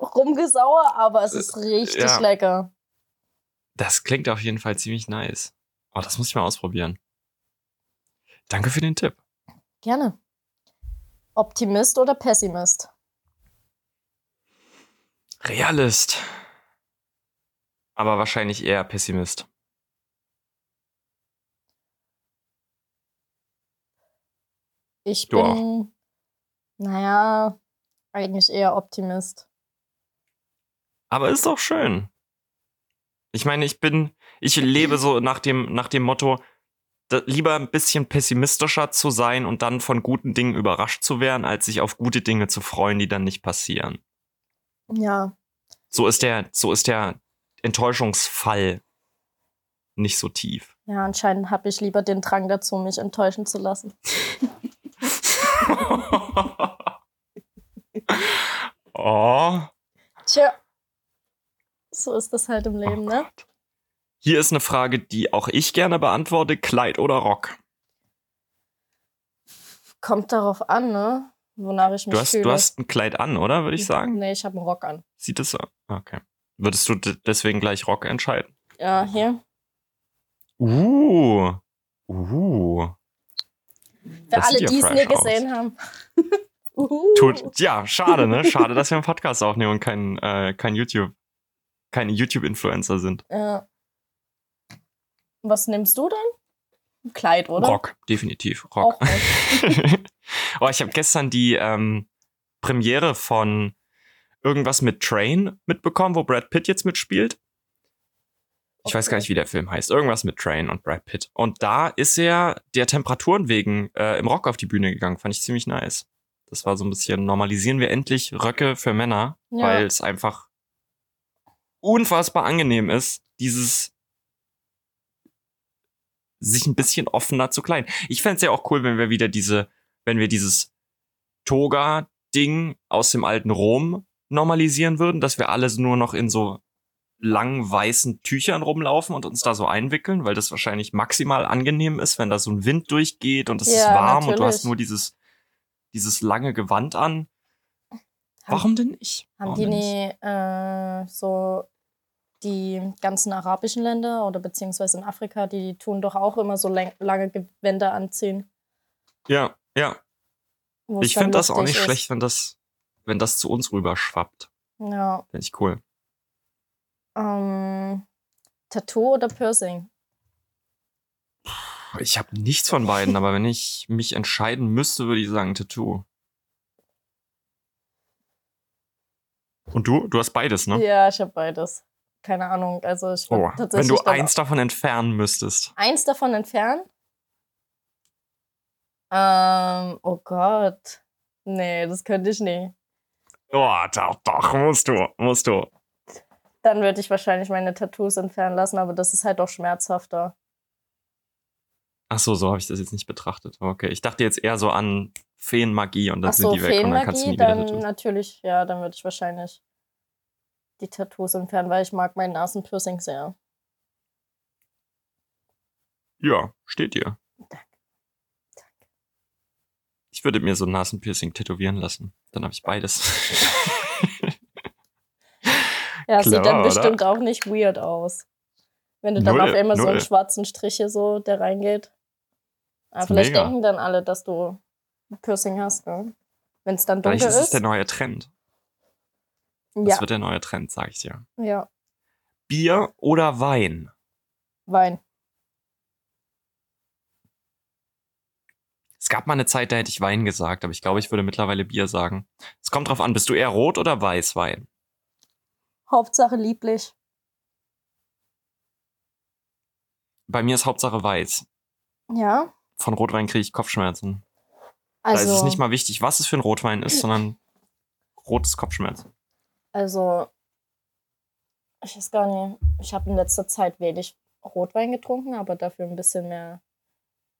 rumgesauer, aber es ist richtig ja. lecker. Das klingt auf jeden Fall ziemlich nice. Oh, das muss ich mal ausprobieren. Danke für den Tipp. Gerne. Optimist oder Pessimist? Realist. Aber wahrscheinlich eher Pessimist. Ich Du auch. bin, naja, eigentlich eher Optimist. Aber ist doch schön. Ich meine, ich bin, ich lebe so nach dem, nach dem Motto, da, lieber ein bisschen pessimistischer zu sein und dann von guten Dingen überrascht zu werden, als sich auf gute Dinge zu freuen, die dann nicht passieren. Ja, So ist der, so ist der Enttäuschungsfall nicht so tief. ja, anscheinend habe ich lieber den Drang dazu, mich enttäuschen zu lassen. *laughs* *laughs* oh. Tja, so ist das halt im Leben, oh ne? Hier ist eine Frage, die auch ich gerne beantworte. Kleid oder Rock? Kommt darauf an, ne? Wonach ich mich Du hast, fühle. du hast ein Kleid an, oder? Würde ich sagen. Nee, ich habe einen Rock an. Sieht es so? Okay. Würdest du deswegen gleich Rock entscheiden? Ja, hier. Uh. Uh. Für Das alle, die es nie aus. gesehen haben. *laughs* Uhu. Tut, ja, schade, ne? Schade, dass wir einen Podcast aufnehmen und kein, äh, kein YouTube, keine YouTube-Influencer sind. Ja. Was nimmst du dann? Kleid, oder? Rock, definitiv. Rock. *laughs* oh, ich habe gestern die ähm, Premiere von irgendwas mit Train mitbekommen, wo Brad Pitt jetzt mitspielt. Ich weiß gar nicht, wie der Film heißt. Irgendwas mit Train und Brad Pitt. Und da ist er der Temperaturen wegen äh, im Rock auf die Bühne gegangen. Fand ich ziemlich nice. Das war so ein bisschen, normalisieren wir endlich Röcke für Männer, Ja. weil es einfach unfassbar angenehm ist, dieses sich ein bisschen offener zu kleiden. Ich fänd's ja auch cool, wenn wir wieder diese, wenn wir dieses Toga-Ding aus dem alten Rom normalisieren würden, dass wir alles nur noch in so langen weißen Tüchern rumlaufen und uns da so einwickeln, weil das wahrscheinlich maximal angenehm ist, wenn da so ein Wind durchgeht und es ist Ja, warm und du natürlich. hast nur dieses, dieses lange Gewand an. Warum denn nicht? Haben Warum die nie äh, so die ganzen arabischen Länder oder beziehungsweise in Afrika, die tun doch auch immer so lang, lange Gewänder anziehen. Ja, ja. Ich finde das auch nicht ist. schlecht, wenn das, wenn das zu uns rüber schwappt. Ja. Finde ich cool. Ähm, Tattoo oder Piercing? Ich habe nichts von beiden, aber wenn ich mich entscheiden müsste, würde ich sagen Tattoo. Und du? Du hast beides, ne? Ja, ich habe beides. Keine Ahnung. Also ich Oh, tatsächlich wenn du eins davon entfernen müsstest. eins davon entfernen. Ähm, oh Gott. Nee, das könnte ich nie. Oh, doch, doch, musst du, musst du. Dann würde ich wahrscheinlich meine Tattoos entfernen lassen, aber das ist halt auch schmerzhafter. Ach so, so habe ich das jetzt nicht betrachtet. Okay, ich dachte jetzt eher so an Feenmagie und dann Ach so, sind die weg und dann kannst du nie wieder dann Tattoos. natürlich, ja, dann würde ich wahrscheinlich die Tattoos entfernen, weil ich mag mein Nasenpiercing sehr. Ja, steht dir. Danke. Ich würde mir so ein Nasenpiercing tätowieren lassen. Dann habe ich beides. *laughs* Ja, sieht Clever, dann oder? bestimmt auch nicht weird aus. Wenn du dann Null, auf einmal so einen null. schwarzen Strich hier so, der reingeht. Aber Ist vielleicht mega. denken dann alle, dass du ein Piercing hast, ne? Wenn es dann Vielleicht dunkel ist es ist. der neue Trend. Das ja, wird der neue Trend, sag ich dir. ja, Bier oder Wein? Wein. Es gab mal eine Zeit, da hätte ich Wein gesagt, aber ich glaube, ich würde mittlerweile Bier sagen. Es kommt drauf an, bist du eher Rot- oder Weißwein? Hauptsache lieblich. Bei mir ist Hauptsache Weiß. Ja, Von Rotwein kriege ich Kopfschmerzen. da ist es Also, nicht mal wichtig, was es für ein Rotwein ist, sondern rotes Kopfschmerz. also, ich weiß gar nicht. Ich habe in letzter Zeit wenig Rotwein getrunken, aber dafür ein bisschen mehr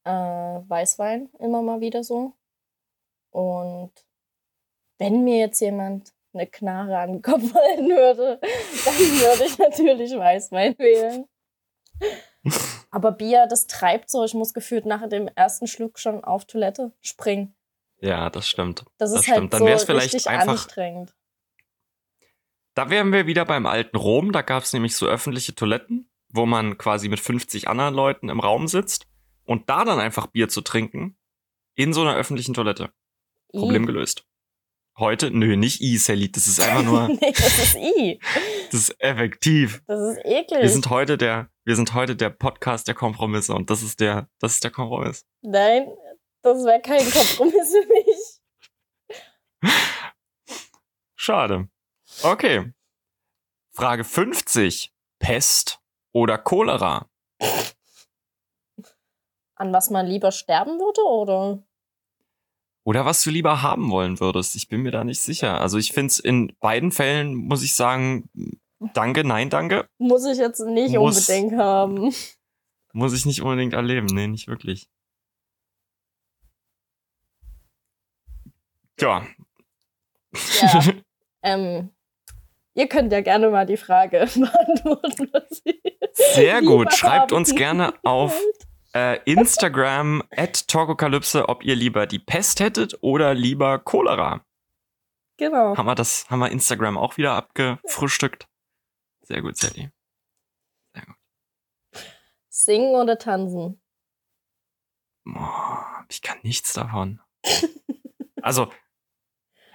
äh, Weißwein immer mal wieder so. Und wenn mir jetzt jemand eine Knarre an den Kopf halten würde, dann würde ich natürlich Weißwein wählen. Aber Bier, das treibt so. Ich muss gefühlt nach dem ersten Schluck schon auf Toilette springen. Ja, das stimmt. Das, Das ist stimmt. halt Dann so wär's vielleicht richtig einfach- anstrengend. Da wären wir wieder beim alten Rom. Da gab es nämlich so öffentliche Toiletten, wo man quasi mit 50 anderen Leuten im Raum sitzt und da dann einfach Bier zu trinken in so einer öffentlichen Toilette. Problem I. gelöst. Heute? Nö, nicht I, Sally. Das ist einfach nur, *laughs* nee, das ist I. das ist effektiv. Das ist eklig. Wir sind heute der, wir sind heute der Podcast der Kompromisse und das ist der, das ist der Kompromiss. Nein, das wäre kein Kompromiss für mich. *laughs* Schade. Okay. Frage 50. Pest oder Cholera? An was man lieber sterben würde, oder? Oder was du lieber haben wollen würdest. Ich bin mir da nicht sicher. Also ich finde es in beiden Fällen, muss ich sagen, danke, nein, danke. Muss ich jetzt nicht Muss. unbedingt haben. Muss ich nicht unbedingt erleben. Nee, nicht wirklich. Tja. Ja. *laughs* ähm, ihr könnt ja gerne mal die Frage *laughs* beantworten. Was ihr Sehr gut. Schreibt uns gerne auf. Äh, Instagram *laughs* at Torkokalypse, ob ihr lieber die Pest hättet oder lieber Cholera. Genau. Haben wir das, haben wir Instagram auch wieder abgefrühstückt? Sehr gut, Sally. Singen oder tanzen? Boah, ich kann nichts davon. *laughs* Also,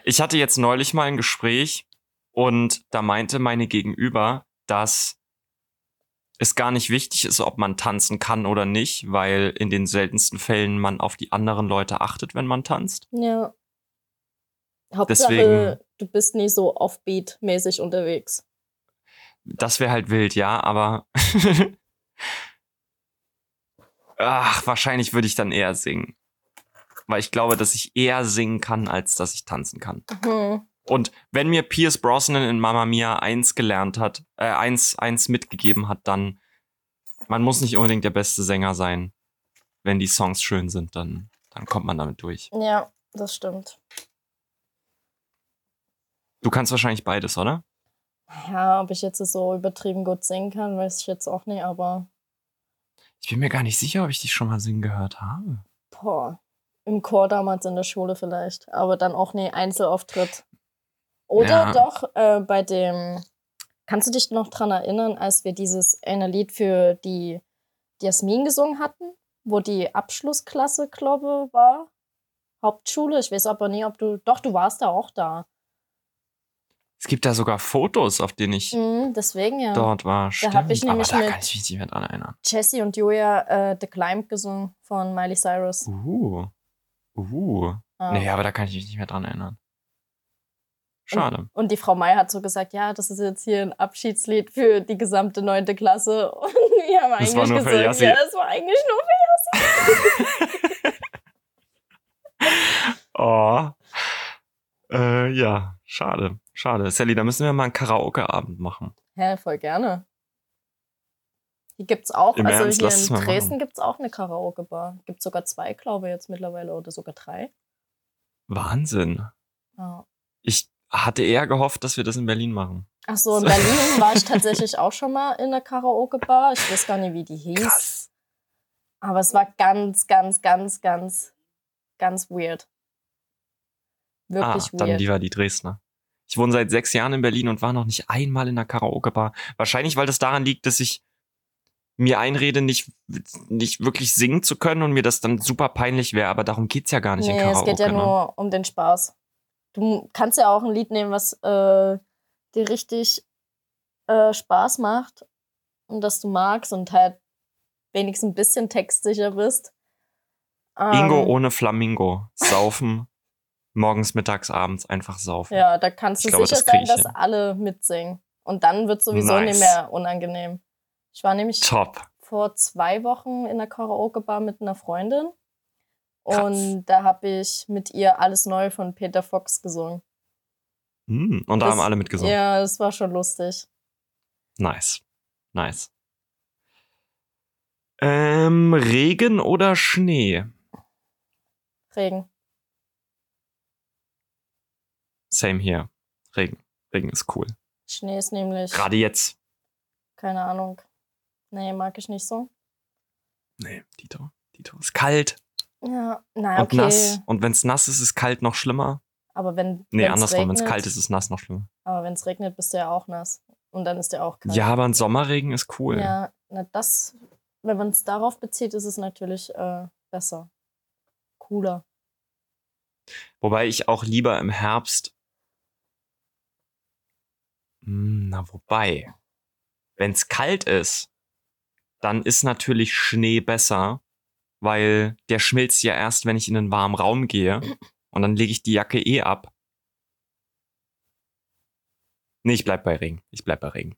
ich hatte jetzt neulich mal ein Gespräch und da meinte meine Gegenüber, dass es gar nicht wichtig ist, ob man tanzen kann oder nicht, weil in den seltensten Fällen man auf die anderen Leute achtet, wenn man tanzt. Ja. Hauptsache, Deswegen- du bist nie so offbeat-mäßig unterwegs. Das wäre halt wild, ja, aber *laughs* ach, wahrscheinlich würde ich dann eher singen. Weil ich glaube, dass ich eher singen kann, als dass ich tanzen kann. Hm. Und wenn mir Pierce Brosnan in Mamma Mia eins gelernt hat, äh, eins, eins mitgegeben hat, dann, man muss nicht unbedingt der beste Sänger sein. Wenn die Songs schön sind, dann, dann kommt man damit durch. Ja, das stimmt. Du kannst wahrscheinlich beides, oder? Ja, ob ich jetzt so übertrieben gut singen kann, weiß ich jetzt auch nicht, aber Ich bin mir gar nicht sicher, ob ich dich schon mal singen gehört habe. boah, im Chor damals in der Schule vielleicht, aber dann auch nie Einzelauftritt. Oder Ja. doch äh, bei dem, kannst du dich noch dran erinnern, als wir dieses eine Lied für die, die Jasmin gesungen hatten, wo die Abschlussklasse, glaube war? Hauptschule, ich weiß aber nie, ob du, doch, du warst da auch da. Es gibt da sogar Fotos, auf denen ich Mhm, deswegen ja. dort war. Stimmt, hab ich aber nämlich da mit- kann ich mich nicht mehr dran erinnern. Jesse und Julia äh, The Climb gesungen von Miley Cyrus. Uh. Uh. Ah. Nee, aber da kann ich mich nicht mehr dran erinnern. Schade. Und die Frau May hat so gesagt, ja, das ist jetzt hier ein Abschiedslied für die gesamte neunte Klasse. *laughs* Und wir haben Das eigentlich gesagt, Yassi. ja, das war eigentlich nur für *laughs* Oh. Äh, ja, schade. Schade. Sally, da müssen wir mal einen Karaoke-Abend machen. Hä, voll gerne. Hier gibt's auch, Im also Ernst, hier es in Dresden machen. gibt's auch eine Karaoke-Bar. Gibt sogar zwei, glaube ich, jetzt mittlerweile oder sogar drei. Wahnsinn. Ja. Ich hatte eher gehofft, dass wir das in Berlin machen. Ach so, in Berlin war ich tatsächlich *laughs* auch schon mal in einer Karaoke-Bar. Ich weiß gar nicht, wie die hieß. Krass. Aber es war ganz, ganz, ganz, ganz, ganz weird. Ah, Wirklich dann weird. lieber die Dresdner. Ich wohne seit sechs Jahren in Berlin und war noch nicht einmal in einer Karaoke-Bar. Wahrscheinlich, weil das daran liegt, dass ich mir einrede, nicht, nicht wirklich singen zu können und mir das dann super peinlich wäre. Aber darum geht's ja gar nicht in Nee, Karaoke. es geht ja ne? nur um den Spaß. Du kannst ja auch ein Lied nehmen, was äh, dir richtig äh, Spaß macht und das du magst und halt wenigstens ein bisschen textsicher bist. Ingo Ähm, ohne Flamingo. Saufen. *laughs* morgens, mittags, abends einfach saufen. Ja, da kannst du Ich glaube, sicher das sein, dass hin. alle mitsingen. Und dann wird sowieso Nice. nicht mehr unangenehm. Ich war nämlich Top. vor zwei Wochen in der Karaoke-Bar mit einer Freundin. Krass. Und da habe ich mit ihr alles neu von Peter Fox gesungen. Hm, und da Das- haben alle mitgesungen. Ja, das war schon lustig. Nice. Nice. Ähm, Regen oder Schnee? Regen. Same hier. Regen. Regen ist cool. Schnee ist nämlich, Gerade jetzt. keine Ahnung. Nee, mag ich nicht so. Nee, Dito. Dito. Ist kalt Ja, naja, und okay. nass. Und wenn es nass ist, ist kalt noch schlimmer. Aber wenn Nee, andersrum. Wenn es kalt ist, ist nass noch schlimmer. Aber wenn es regnet, bist du ja auch nass. Und dann ist der auch kalt. Ja, aber ein Sommerregen ist cool. Ja, na das, wenn man es darauf bezieht, ist es natürlich äh, besser. Cooler. Wobei ich auch lieber im Herbst. Hm, Na, wobei. Wenn es kalt ist, dann ist natürlich Schnee besser, weil der schmilzt ja erst, wenn ich in einen warmen Raum gehe. Und dann lege ich die Jacke eh ab. Nee, ich bleib bei Regen. Ich bleib bei Regen.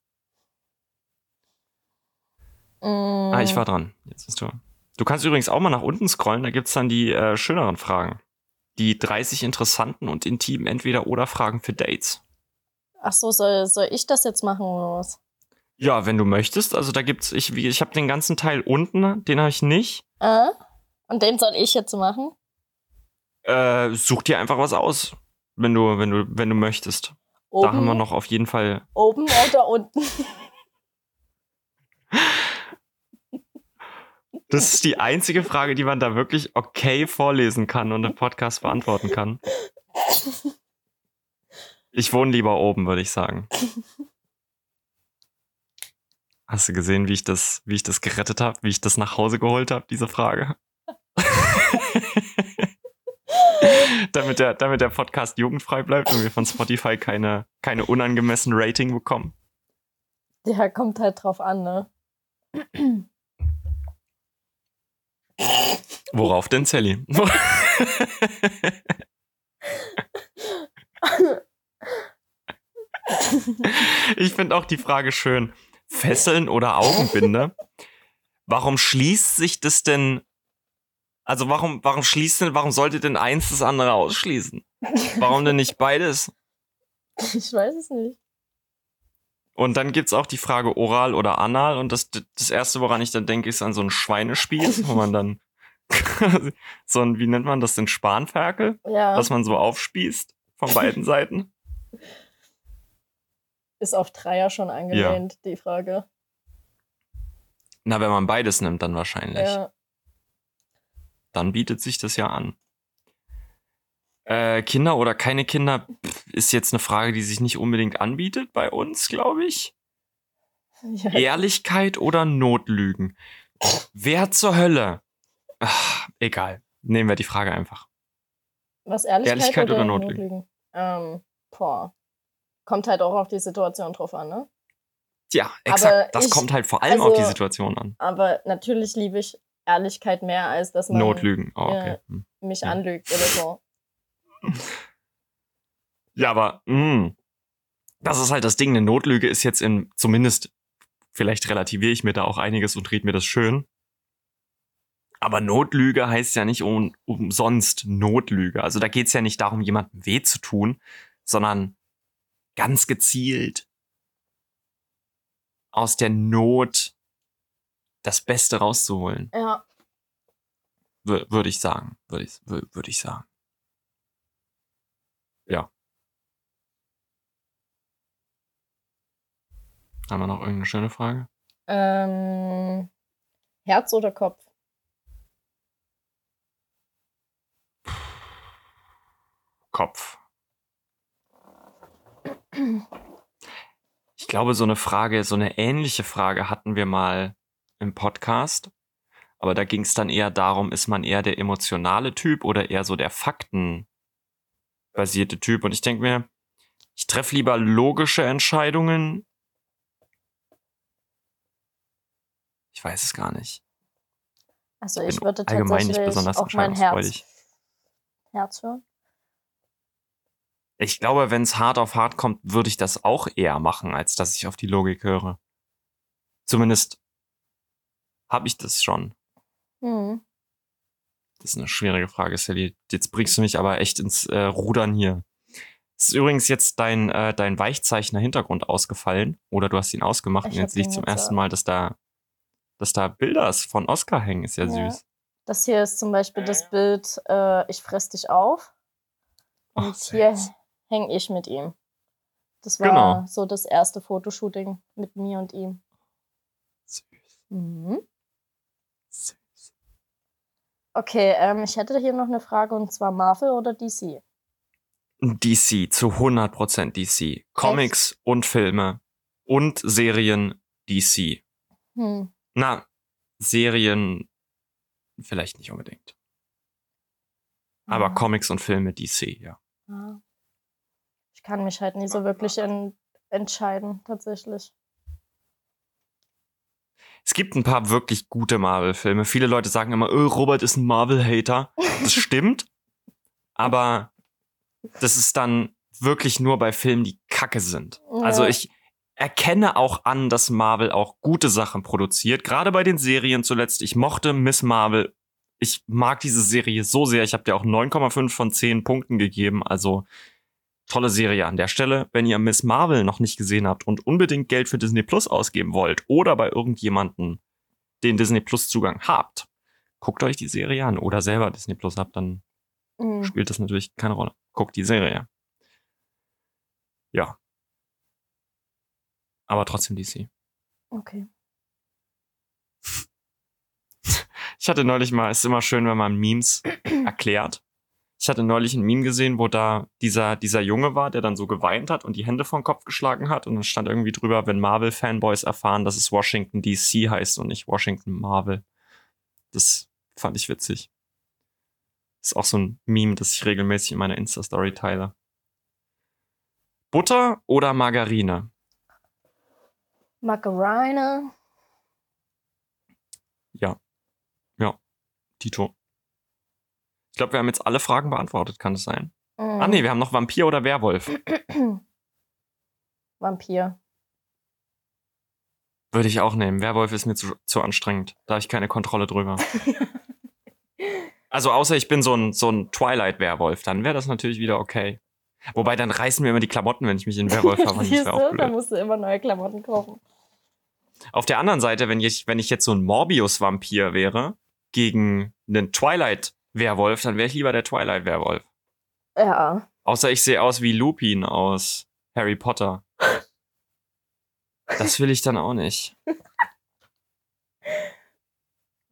Ah, ich Mm, war dran. Jetzt bist du. Du kannst übrigens auch mal nach unten scrollen, da gibt's dann die äh, schöneren Fragen. Die 30 interessanten und intimen Entweder-Oder-Fragen für Dates. Ach so, soll, soll ich das jetzt machen oder was? Ja, wenn du möchtest. Also da gibt's, ich, wie- ich habe den ganzen Teil unten, den habe ich nicht. Äh? Und den soll ich jetzt machen? Äh, such dir einfach was aus, wenn du, wenn du, wenn du möchtest. Oben, Da haben wir noch auf jeden Fall. oben oder unten? Das ist die einzige Frage, die man da wirklich okay vorlesen kann und im Podcast beantworten kann. Ich wohne lieber oben, würde ich sagen. Hast du gesehen, wie ich das, wie ich das gerettet habe, wie ich das nach Hause geholt habe, diese Frage? *laughs* damit, der, damit der Podcast jugendfrei bleibt und wir von Spotify keine, keine unangemessene Rating bekommen. Ja, kommt halt drauf an, ne? Worauf denn, Sally? *laughs* ich finde auch die Frage schön. Fesseln oder Augenbinde? Warum schließt sich das denn? Also warum, warum schließt denn, warum sollte denn eins das andere ausschließen? Warum denn nicht beides? Ich weiß es nicht. Und dann gibt's auch die Frage oral oder anal. Und das, das erste, woran ich dann denke, ist an so ein Schweinespiel, wo man dann so ein, wie nennt man das, den Spanferkel, Ja, dass man so aufspießt von beiden Seiten. *laughs* ist auf Dreier schon angelehnt, die Frage. Na, wenn man beides nimmt, dann wahrscheinlich. Ja. Dann bietet sich das ja an. Äh, Kinder oder keine Kinder pff, ist jetzt eine Frage, die sich nicht unbedingt anbietet bei uns, glaube ich. ja. Ehrlichkeit oder Notlügen? Wer zur Hölle? Ach, egal. Nehmen wir die Frage einfach. Was Ehrlichkeit, Ehrlichkeit oder, oder Notlügen? Notlügen? Ähm, boah. Kommt halt auch auf die Situation drauf an, ne? Aber exakt. Das ich- kommt halt vor allem auf also- die Situation an. Aber natürlich liebe ich Ehrlichkeit mehr, als dass man Notlügen. Oh, okay. Ja. Hm. mich Ja. anlügt oder so. *laughs* Ja, aber mh, das ist halt das Ding. Eine Notlüge ist jetzt in, zumindest, vielleicht relativiere ich mir da auch einiges und rede mir das schön. Aber Notlüge heißt ja nicht um, umsonst Notlüge. Also da geht's ja nicht darum, jemandem weh zu tun, sondern ganz gezielt aus der Not das Beste rauszuholen, Ja, wür- würde ich sagen. Würde ich, wür- würde ich sagen. Ja. Haben wir noch irgendeine schöne Frage? ähm, Herz oder Kopf? Kopf. Ich glaube, so eine Frage, so eine ähnliche Frage hatten wir mal im Podcast. Aber da ging es dann eher darum, ist man eher der emotionale Typ oder eher so der faktenbasierte Typ? Und ich denke mir, ich treffe lieber logische Entscheidungen. Ich weiß es gar nicht. Also Ich bin würde allgemein nicht tatsächlich besonders auf mein. Herz, Herz hören. Ich glaube, wenn es hart auf hart kommt, würde ich das auch eher machen, als dass ich auf die Logik höre. Zumindest habe ich das schon. Hm. Das ist eine schwierige Frage, Sally. Jetzt bringst du mich aber echt ins äh, Rudern hier. Ist übrigens jetzt dein, äh, dein Weichzeichner-Hintergrund ausgefallen oder du hast ihn ausgemacht Ich und jetzt sehe ich zum ersten Mal, dass da, dass da Bilder von Oscar hängen. Ist ja, Ja. süß. Das hier ist zum Beispiel das Bild äh, Ich fress dich auf. Ach, Und hier süß. Hänge ich mit ihm. Das war Genau. so das erste Fotoshooting mit mir und ihm. Süß. Mhm. Süß. Okay, ähm, ich hätte hier noch eine Frage und zwar Marvel oder DC? DC, zu 100% DC. Comics und Filme und Serien DC. Hm. Na, Serien vielleicht nicht unbedingt. Aber Ah. Comics und Filme DC, ja. Ja. Ich kann mich halt nie so wirklich en entscheiden, tatsächlich. Es gibt ein paar wirklich gute Marvel-Filme. Viele Leute sagen immer, oh, Robert ist ein Marvel-Hater. Das *laughs* stimmt. aber das ist dann wirklich nur bei Filmen, die kacke sind. Also Ja. ich erkenne auch an, dass Marvel auch gute Sachen produziert. Gerade bei den Serien zuletzt. Ich mochte Miss Marvel. Ich mag diese Serie so sehr. Ich habe dir auch 9,5 von 10 Punkten gegeben. Also tolle Serie an der Stelle. Wenn ihr Miss Marvel noch nicht gesehen habt und unbedingt Geld für Disney Plus ausgeben wollt oder bei irgendjemanden den Disney Plus Zugang habt, guckt euch die Serie an oder selber Disney Plus habt, dann Mhm. spielt das natürlich keine Rolle. Guckt die Serie. Ja. Aber trotzdem DC. Okay. *laughs* Ich hatte neulich mal, es ist immer schön, wenn man Memes *clears throat* erklärt. Ich hatte neulich ein Meme gesehen, wo da dieser, dieser Junge war, der dann so geweint hat und die Hände vom Kopf geschlagen hat. Und dann stand irgendwie drüber, wenn Marvel-Fanboys erfahren, dass es Washington DC heißt und nicht Washington Marvel. Das fand ich witzig. Ist auch so ein Meme, das ich regelmäßig in meiner Insta-Story teile. Butter oder Margarine? Macarena. Ja. Ja. Tito. Ich glaube, wir haben jetzt alle Fragen beantwortet, kann es sein? Mhm. Ah nee, wir haben noch Vampir oder Werwolf. *clears throat* Vampir. Würde ich auch nehmen. Werwolf ist mir zu, zu anstrengend. Da habe ich keine Kontrolle drüber. *laughs* Also außer ich bin so ein, so ein Twilight-Werwolf, dann wäre das natürlich wieder okay. Wobei, dann reißen mir immer die Klamotten, wenn ich mich in Werwolf verwandle. Das wäre auch du, da blöd. musst du immer neue Klamotten kaufen. Auf der anderen Seite, wenn ich, wenn ich jetzt so ein Morbius-Vampir wäre, gegen einen Twilight-Werwolf, dann wäre ich lieber der Twilight-Werwolf. Ja. Außer ich sehe aus wie Lupin aus Harry Potter. Das will ich dann auch nicht.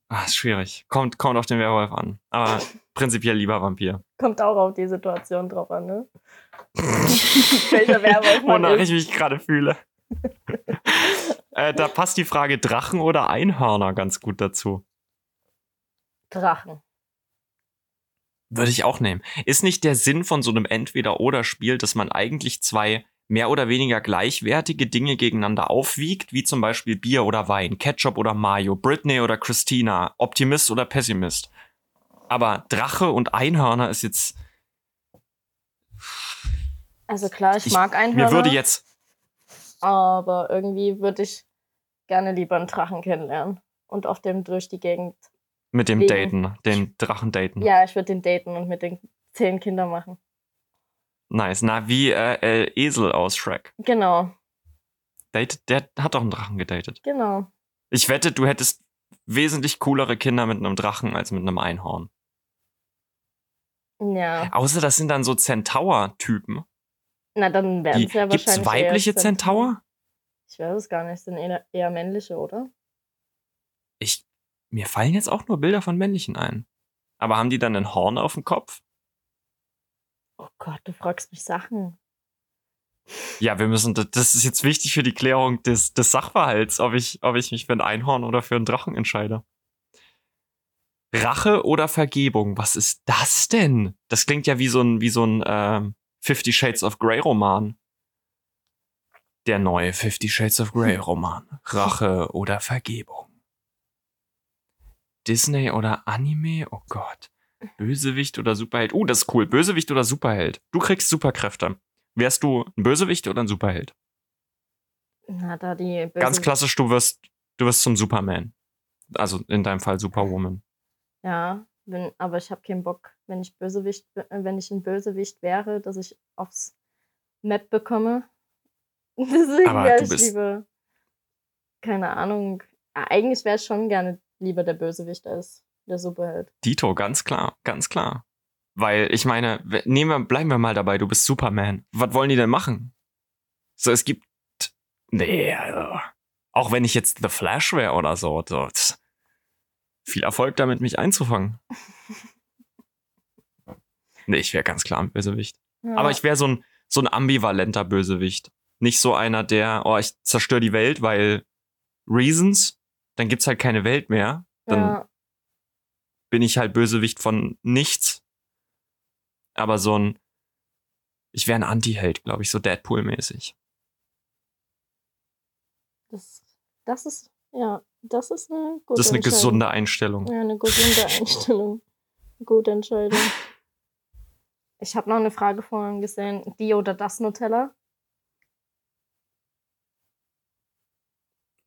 Ah, ist schwierig. Kommt, kommt auf den Werwolf an. Aber prinzipiell lieber Vampir. Kommt auch auf die Situation drauf an, ne? *laughs* Welcher Werwolf man Wonach ich mich gerade fühle. *laughs* äh, da passt die Frage Drachen oder Einhörner ganz gut dazu. Drachen. Würde ich auch nehmen. Ist nicht der Sinn von so einem Entweder-Oder-Spiel, dass man eigentlich zwei mehr oder weniger gleichwertige Dinge gegeneinander aufwiegt, wie zum Beispiel Bier oder Wein, Ketchup oder Mayo, Britney oder Christina, Optimist oder Pessimist. Aber Drache und Einhörner ist jetzt. Also klar, ich, Ich- mag Einhörner. Mir würde jetzt. Aber irgendwie würde ich gerne lieber einen Drachen kennenlernen. Und auf dem durch die Gegend. Mit dem Wegen- Daten, den Drachen daten. Ja, ich würde den daten und mit den zehn Kindern machen. Nice. Na, wie äh, äh, Esel aus Shrek. Genau, Date, der hat doch einen Drachen gedatet. genau. Ich wette, du hättest wesentlich coolere Kinder mit einem Drachen als mit einem Einhorn. Ja. Außer das sind dann so Centaur-Typen. Na, dann werden es ja Gibt's wahrscheinlich. weibliche eher Centaur? Ich weiß es gar nicht. Sind eher, eher männliche, oder? Ich, mir fallen jetzt auch nur Bilder von männlichen ein. Aber haben die dann ein Horn auf dem Kopf? Oh Gott, du fragst mich Sachen. Ja, wir müssen, das- ist jetzt wichtig für die Klärung des, des Sachverhalts, ob ich, ob ich mich für ein Einhorn oder für einen Drachen entscheide. Rache oder Vergebung? Was ist das denn? Das klingt ja wie so ein, wie so ein ähm, Fifty Shades of Grey Roman. Der neue Fifty Shades of Grey Roman. Rache oder Vergebung? Disney oder Anime? Oh Gott. Bösewicht oder Superheld? Oh, das ist cool. Bösewicht oder Superheld? Du kriegst Superkräfte. Wärst du ein Bösewicht oder ein Superheld? Na, da die böse, Ganz klassisch, du wirst, du wirst zum Superman. Also in deinem Fall Superwoman. Ja, Wenn, aber ich habe keinen Bock, wenn ich Bösewicht, äh, wenn ich ein Bösewicht wäre, dass ich aufs Map bekomme. *laughs* Deswegen Aber wäre ich lieber, keine Ahnung. Ah, Eigentlich wäre ich schon gerne lieber der Bösewicht als der Superheld. Dito, ganz klar, ganz klar. Weil ich meine, nehmen wir, bleiben wir mal dabei, du bist Superman. Was wollen die denn machen? So, es gibt. Nee, also, auch wenn ich jetzt The Flash wäre oder so, so viel Erfolg damit, mich einzufangen. *laughs* Nee, ich wäre ganz klar ein Bösewicht. Ja. Aber ich wäre so ein, so ein ambivalenter Bösewicht. Nicht so einer, der, oh, ich zerstöre die Welt, weil Reasons, dann gibt's halt keine Welt mehr. Dann ja, bin ich halt Bösewicht von nichts. Aber so ein, ich wäre ein Anti-Held, glaube ich, so Deadpool-mäßig. das, das ist, ja, das ist eine gute Das ist eine gesunde Einstellung. Ja, eine gesunde Einstellung. *laughs* Gute Entscheidung. Ich habe noch eine Frage vorhin gesehen. Die oder das Nutella?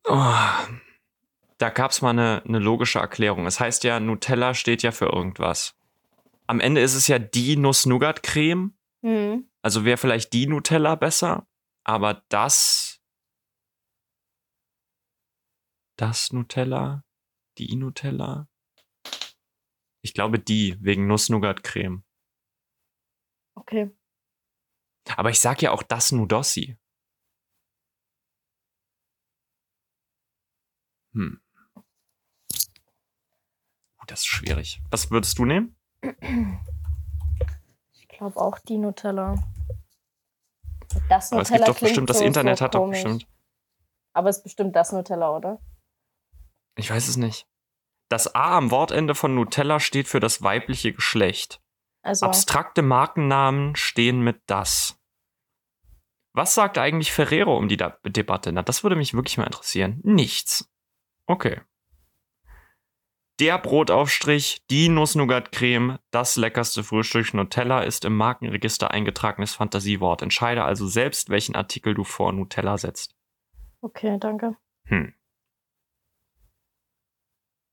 Oh, da gab's mal eine, eine logische Erklärung. Es heißt ja, Nutella steht ja für irgendwas. Am Ende ist es ja die Nuss-Nougat-Creme. Hm. Also wäre vielleicht die Nutella besser. Aber das. Das Nutella? Die Nutella? Ich glaube die, wegen Nuss-Nougat-Creme. Okay. Aber ich sag ja auch das Nudossi. Hm. Das ist schwierig. Was würdest du nehmen? Ich glaube auch die Nutella. Das Aber es Nutella gibt doch bestimmt, das so, Internet so hat doch bestimmt. Aber es ist bestimmt das Nutella, oder? Ich weiß es nicht. Das A am Wortende von Nutella steht für das weibliche Geschlecht. Also, Abstrakte Markennamen stehen mit das. Was sagt eigentlich Ferrero um die Da- Debatte? Na, das würde mich wirklich mal interessieren. Nichts. Okay. Der Brotaufstrich, die Nuss-Nougat-Creme, das leckerste Frühstück Nutella ist im Markenregister eingetragenes Fantasiewort. Entscheide also selbst, welchen Artikel du vor Nutella setzt. okay, danke. Hm.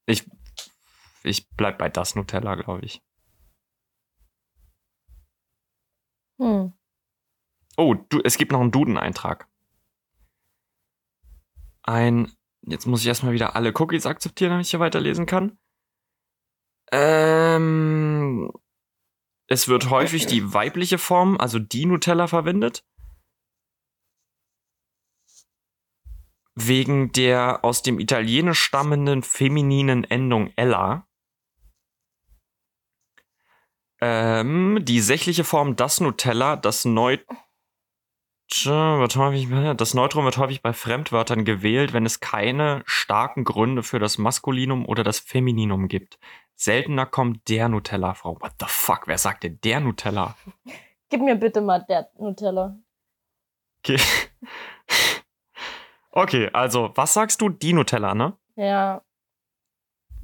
Ich, ich bleib bei das Nutella, glaube ich. Hm. Oh, du, es gibt noch einen Duden-Eintrag. Ein, jetzt muss ich erstmal wieder alle Cookies akzeptieren, damit ich hier weiterlesen kann. Ähm, es wird häufig die weibliche Form, also die Nutella verwendet. Wegen der aus dem Italienisch stammenden femininen Endung Ella. Ähm, die sächliche Form das Nutella, das Neu wird häufig, das Neutrum wird häufig bei Fremdwörtern gewählt, wenn es keine starken Gründe für das Maskulinum oder das Femininum gibt. Seltener kommt der Nutella vor. What the fuck? Wer sagt denn der Nutella? Gib mir bitte mal der Nutella. Okay. *laughs* okay, also, was sagst du? Die Nutella, ne? Ja,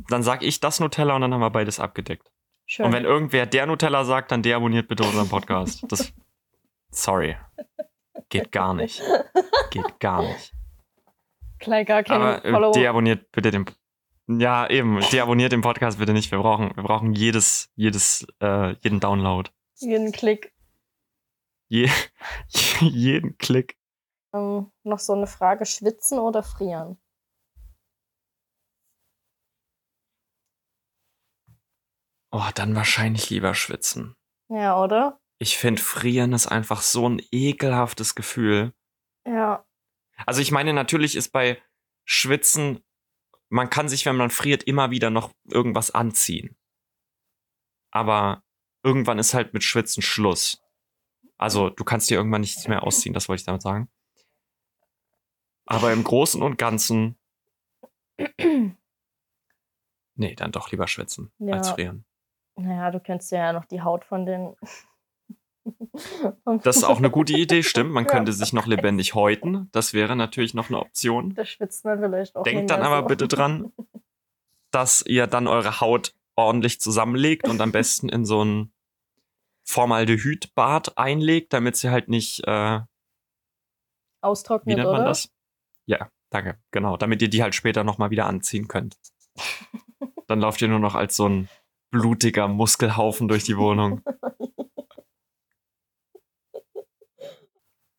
Dann sag ich das Nutella und dann haben wir beides abgedeckt. schön. Und wenn irgendwer der Nutella sagt, dann deabonniert bitte unseren Podcast. Das. *laughs* Sorry. Geht gar nicht. Geht gar nicht. Gleich gar kein Aber äh, deabonniert bitte den. Ja, eben. Deabonniert den Podcast bitte nicht. Wir brauchen, wir brauchen jedes, jedes, äh, jeden Download. jeden Klick. Je, *laughs* jeden Klick. Ähm, noch so eine Frage: Schwitzen oder frieren? Oh, dann wahrscheinlich lieber schwitzen. Ja, oder? Ich finde, frieren ist einfach so ein ekelhaftes Gefühl. Ja. Also ich meine, natürlich ist bei Schwitzen, man kann sich, wenn man friert, immer wieder noch irgendwas anziehen. Aber irgendwann ist halt mit Schwitzen Schluss. Also du kannst dir irgendwann nichts mehr ausziehen, das wollte ich damit sagen. Aber im Großen und Ganzen, nee, dann doch lieber schwitzen Ja. als frieren. Naja, du kennst ja noch die Haut von den. Das ist auch eine gute Idee, *laughs* stimmt. Man Ja. könnte sich noch lebendig häuten. Das wäre natürlich noch eine Option. Da schwitzt man vielleicht auch. Denkt dann aber so. bitte dran, dass ihr dann eure Haut ordentlich zusammenlegt und am besten in so ein Formaldehydbad einlegt, damit sie halt nicht, äh, wie Austrocknet, nennt man oder? das? Ja, danke, genau, damit ihr die halt später nochmal wieder anziehen könnt. *laughs* Dann lauft ihr nur noch als so ein blutiger Muskelhaufen durch die Wohnung. *laughs*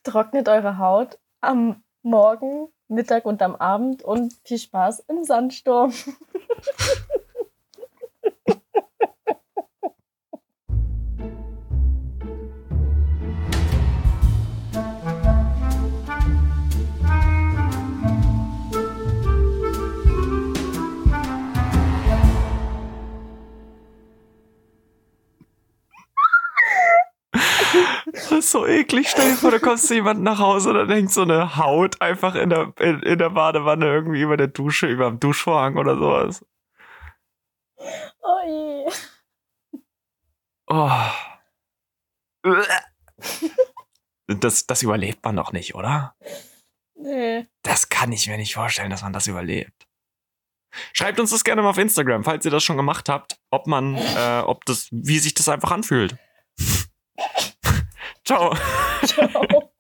Trocknet eure Haut am Morgen, Mittag und am Abend und viel Spaß im Sandsturm. *laughs* ist so eklig. Stell dir vor, du kommst zu jemandem nach Hause und dann hängt so eine Haut einfach in der, in, in der Badewanne irgendwie über der Dusche, über dem Duschvorhang oder sowas. Oh je. Oh. Das, das überlebt man doch nicht, oder? Nee. Das kann ich mir nicht vorstellen, dass man das überlebt. Schreibt uns das gerne mal auf Instagram, falls ihr das schon gemacht habt, ob man, äh, ob das, wie sich das einfach anfühlt. Ciao. Ciao.